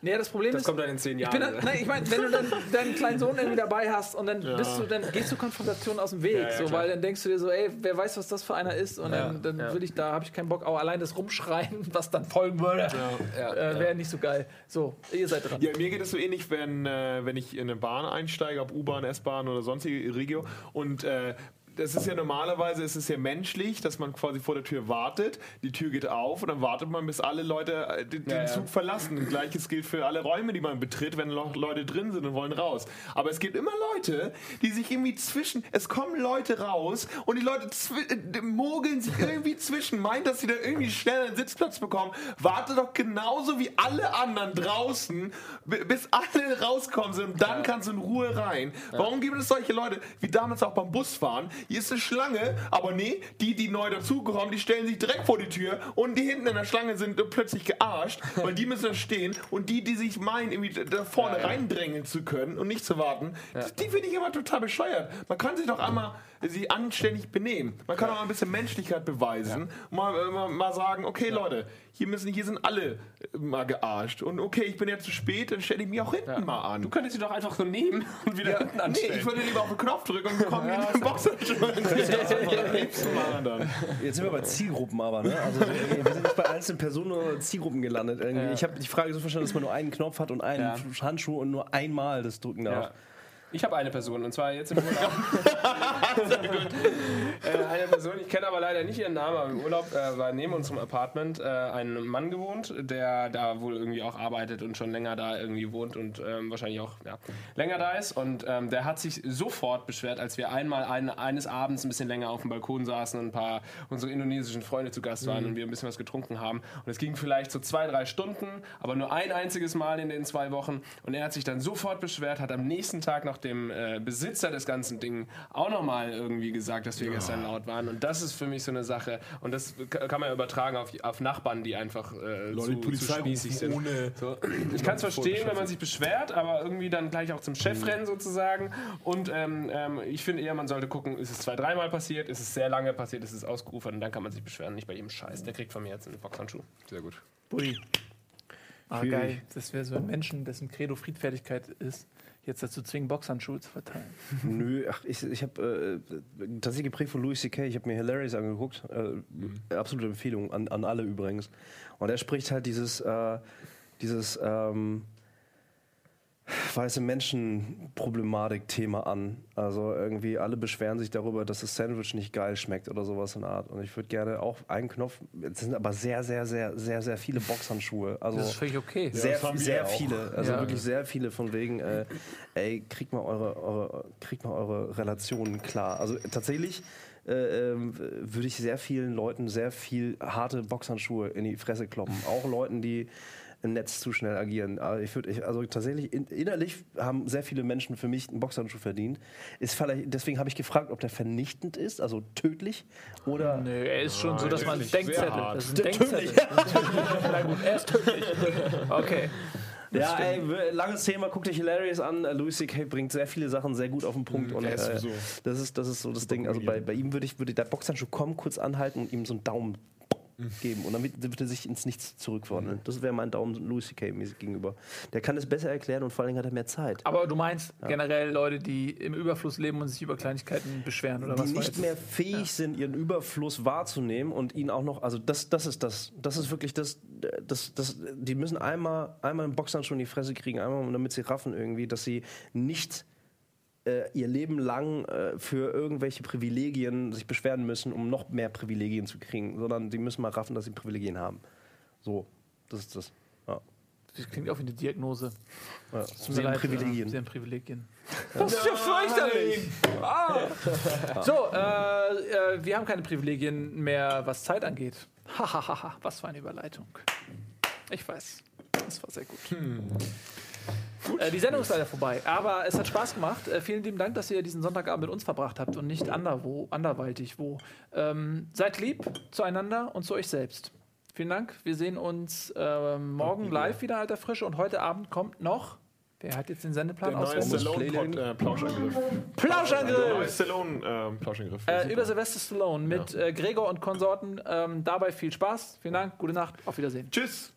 Nee, das Problem Das ist, kommt dann in zehn ich, Jahren. bin dann, nein, ich meine, wenn du dann deinen kleinen Sohn irgendwie dabei hast und dann bist du, dann gehst du Konfrontation aus dem Weg, ja, so, klar. weil dann denkst du dir so, ey, wer weiß, was das für einer ist und dann, dann ja. will ich, da habe ich keinen Bock, auch allein das Rumschreien, was dann folgen würde, Ja, äh, wäre nicht so geil. So, ihr seid dran. Ja, mir geht es so ähnlich, wenn, äh, wenn ich in eine Bahn einsteige, ob U-Bahn, S-Bahn oder sonstige Regio und äh, das ist ja normalerweise, es ist ja menschlich, dass man quasi vor der Tür wartet, die Tür geht auf und dann wartet man, bis alle Leute äh, den, den Ja, ja. Zug verlassen. Und Gleiches gilt für alle Räume, die man betritt, wenn Leute drin sind und wollen raus. Aber es gibt immer Leute, die sich irgendwie zwischen, es kommen Leute raus und die Leute äh, mogeln sich irgendwie zwischen, meint, dass sie da irgendwie schnell einen Sitzplatz bekommen. Warte doch genauso wie alle anderen draußen, bi- bis alle rauskommen sind und dann kannst du in Ruhe rein. Warum gibt es solche Leute, wie damals auch beim Busfahren? Hier ist eine Schlange, aber nee, die, die neu dazukommen, die stellen sich direkt vor die Tür und die hinten in der Schlange sind plötzlich gearscht, weil die müssen da stehen und die, die sich meinen, irgendwie da vorne reindrängeln zu können und nicht zu warten, die, die finde ich immer total bescheuert. Man kann sich doch einmal sie anständig benehmen. Man kann auch mal ein bisschen Menschlichkeit beweisen und mal, äh, mal, mal sagen, okay Leute, hier müssen, hier sind alle äh, mal gearscht und okay, ich bin jetzt zu spät, dann stelle ich mich auch hinten mal an. Du könntest sie doch einfach so nehmen und wieder hinten Nee, anstellen. ich würde lieber auf den Knopf drücken und bekomme ja, den dann. Jetzt sind wir bei Zielgruppen aber, ne? Also wir sind nicht bei einzelnen Personen oder Zielgruppen gelandet. Irgendwie. Ich habe die Frage so verstanden, dass man nur einen Knopf hat und einen Ja. Handschuh und nur einmal das drücken darf. Ich habe eine Person und zwar jetzt im Urlaub. äh, eine Person, ich kenne aber leider nicht ihren Namen, aber im Urlaub äh, war neben unserem Apartment äh, ein Mann gewohnt, der da wohl irgendwie auch arbeitet und schon länger da irgendwie wohnt und ähm, wahrscheinlich auch ja, länger da ist. Und ähm, der hat sich sofort beschwert, als wir einmal ein, eines Abends ein bisschen länger auf dem Balkon saßen und ein paar unsere indonesischen Freunde zu Gast waren und wir ein bisschen was getrunken haben. Und es ging vielleicht so zwei, drei Stunden, aber nur ein einziges Mal in den zwei Wochen. Und er hat sich dann sofort beschwert, hat am nächsten Tag noch dem äh, Besitzer des ganzen Ding auch nochmal irgendwie gesagt, dass wir gestern laut waren. Und das ist für mich so eine Sache. Und das kann man ja übertragen auf, auf Nachbarn, die einfach äh, Leute, zu, Polizei zu spießig sind. ohne- So. Ich kann es verstehen, wenn man sich beschwert, aber irgendwie dann gleich auch zum Chef rennen sozusagen. Und ähm, ähm, ich finde eher, man sollte gucken, ist es zwei, dreimal passiert, ist es sehr lange passiert, ist es ausgeufert und dann kann man sich beschweren, nicht bei jedem Scheiß. Der kriegt von mir jetzt einen Boxhandschuh. Sehr gut. Buddy. Ah, geil. Das wäre so ein Menschen, dessen Credo Friedfertigkeit ist, jetzt dazu zwingen, Boxhandschuhe zu verteilen. Nö, ach, ich, ich habe äh, tatsächlich geprägt von Louis C.K. Ich habe mir Hilarious angeguckt. Äh, Absolute Empfehlung an, an alle übrigens. Und er spricht halt dieses, äh, dieses, ähm, weiße Menschen-Problematik-Thema an. Also irgendwie alle beschweren sich darüber, dass das Sandwich nicht geil schmeckt oder sowas in der Art. Und ich würde gerne auch einen Knopf, es sind aber sehr, sehr, sehr, sehr, sehr viele Boxhandschuhe. Also Das ist völlig okay. sehr, wir sehr auch. viele, also Ja. wirklich sehr viele von wegen, äh, ey, kriegt mal eure, eure, kriegt mal eure Relationen klar. Also tatsächlich äh, ähm, würde ich sehr vielen Leuten sehr viel harte Boxhandschuhe in die Fresse kloppen. Auch Leuten, die im Netz zu schnell agieren. Aber ich würde, also tatsächlich in, innerlich haben sehr viele Menschen für mich einen Boxhandschuh verdient. Ist vielleicht, deswegen habe ich gefragt, ob der vernichtend ist, also tödlich oder Nö, er ist schon so, dass man Denkzettel. hart. Das ist ein Denkzettel. Das. Na gut, er ist tödlich. Okay. Ja, ey, langes Thema, guck dich Hilarious an. Louis C.K. bringt sehr viele Sachen sehr gut auf den Punkt. und er ist äh, das, ist, das ist so das Ding. Also bei, bei ihm würde ich würde der Boxhandschuh kommen, kurz anhalten und ihm so einen Daumen geben. Und dann wird, er sich ins Nichts zurückwandeln. Das wäre mein Daumen Louis C.K. gegenüber. Der kann es besser erklären und vor allem hat er mehr Zeit. Aber du meinst generell Leute, die im Überfluss leben und sich über Kleinigkeiten beschweren oder die was war nicht mehr fähig sind, ihren Überfluss wahrzunehmen und ihn auch noch, also das, das ist das, das ist wirklich das, das, das, die müssen einmal, einmal einen Boxhandschuh in die Fresse kriegen, einmal, damit sie raffen irgendwie, dass sie nicht äh, ihr Leben lang äh, für irgendwelche Privilegien sich beschweren müssen, um noch mehr Privilegien zu kriegen, sondern sie müssen mal raffen, dass sie Privilegien haben. So, das ist das. Ja. Das klingt auch wie eine Diagnose. Ja. Sie haben leid, Privilegien. Ja, sie haben Privilegien. Das ist ja fürchterlich. Ah. So, äh, äh, wir haben keine Privilegien mehr, was Zeit angeht. Hahaha, was für eine Überleitung. Ich weiß, das war sehr gut. Äh, die Sendung ist leider vorbei, aber es hat Spaß gemacht. Äh, vielen lieben Dank, dass ihr diesen Sonntagabend mit uns verbracht habt und nicht anderwo, anderweitig wo. Ähm, seid lieb zueinander und zu euch selbst. Vielen Dank. Wir sehen uns ähm, morgen live wieder, alter Frische. Und heute Abend kommt noch. Wer hat jetzt den Sendeplan Der neue? Stallone-Plauschangriff. Plauschangriff! Stallone-Plauschangriff. Äh, über Sylvester Stallone mit äh, Gregor und Konsorten. Ähm, dabei viel Spaß. Vielen Dank. Gute Nacht. Auf Wiedersehen. Tschüss!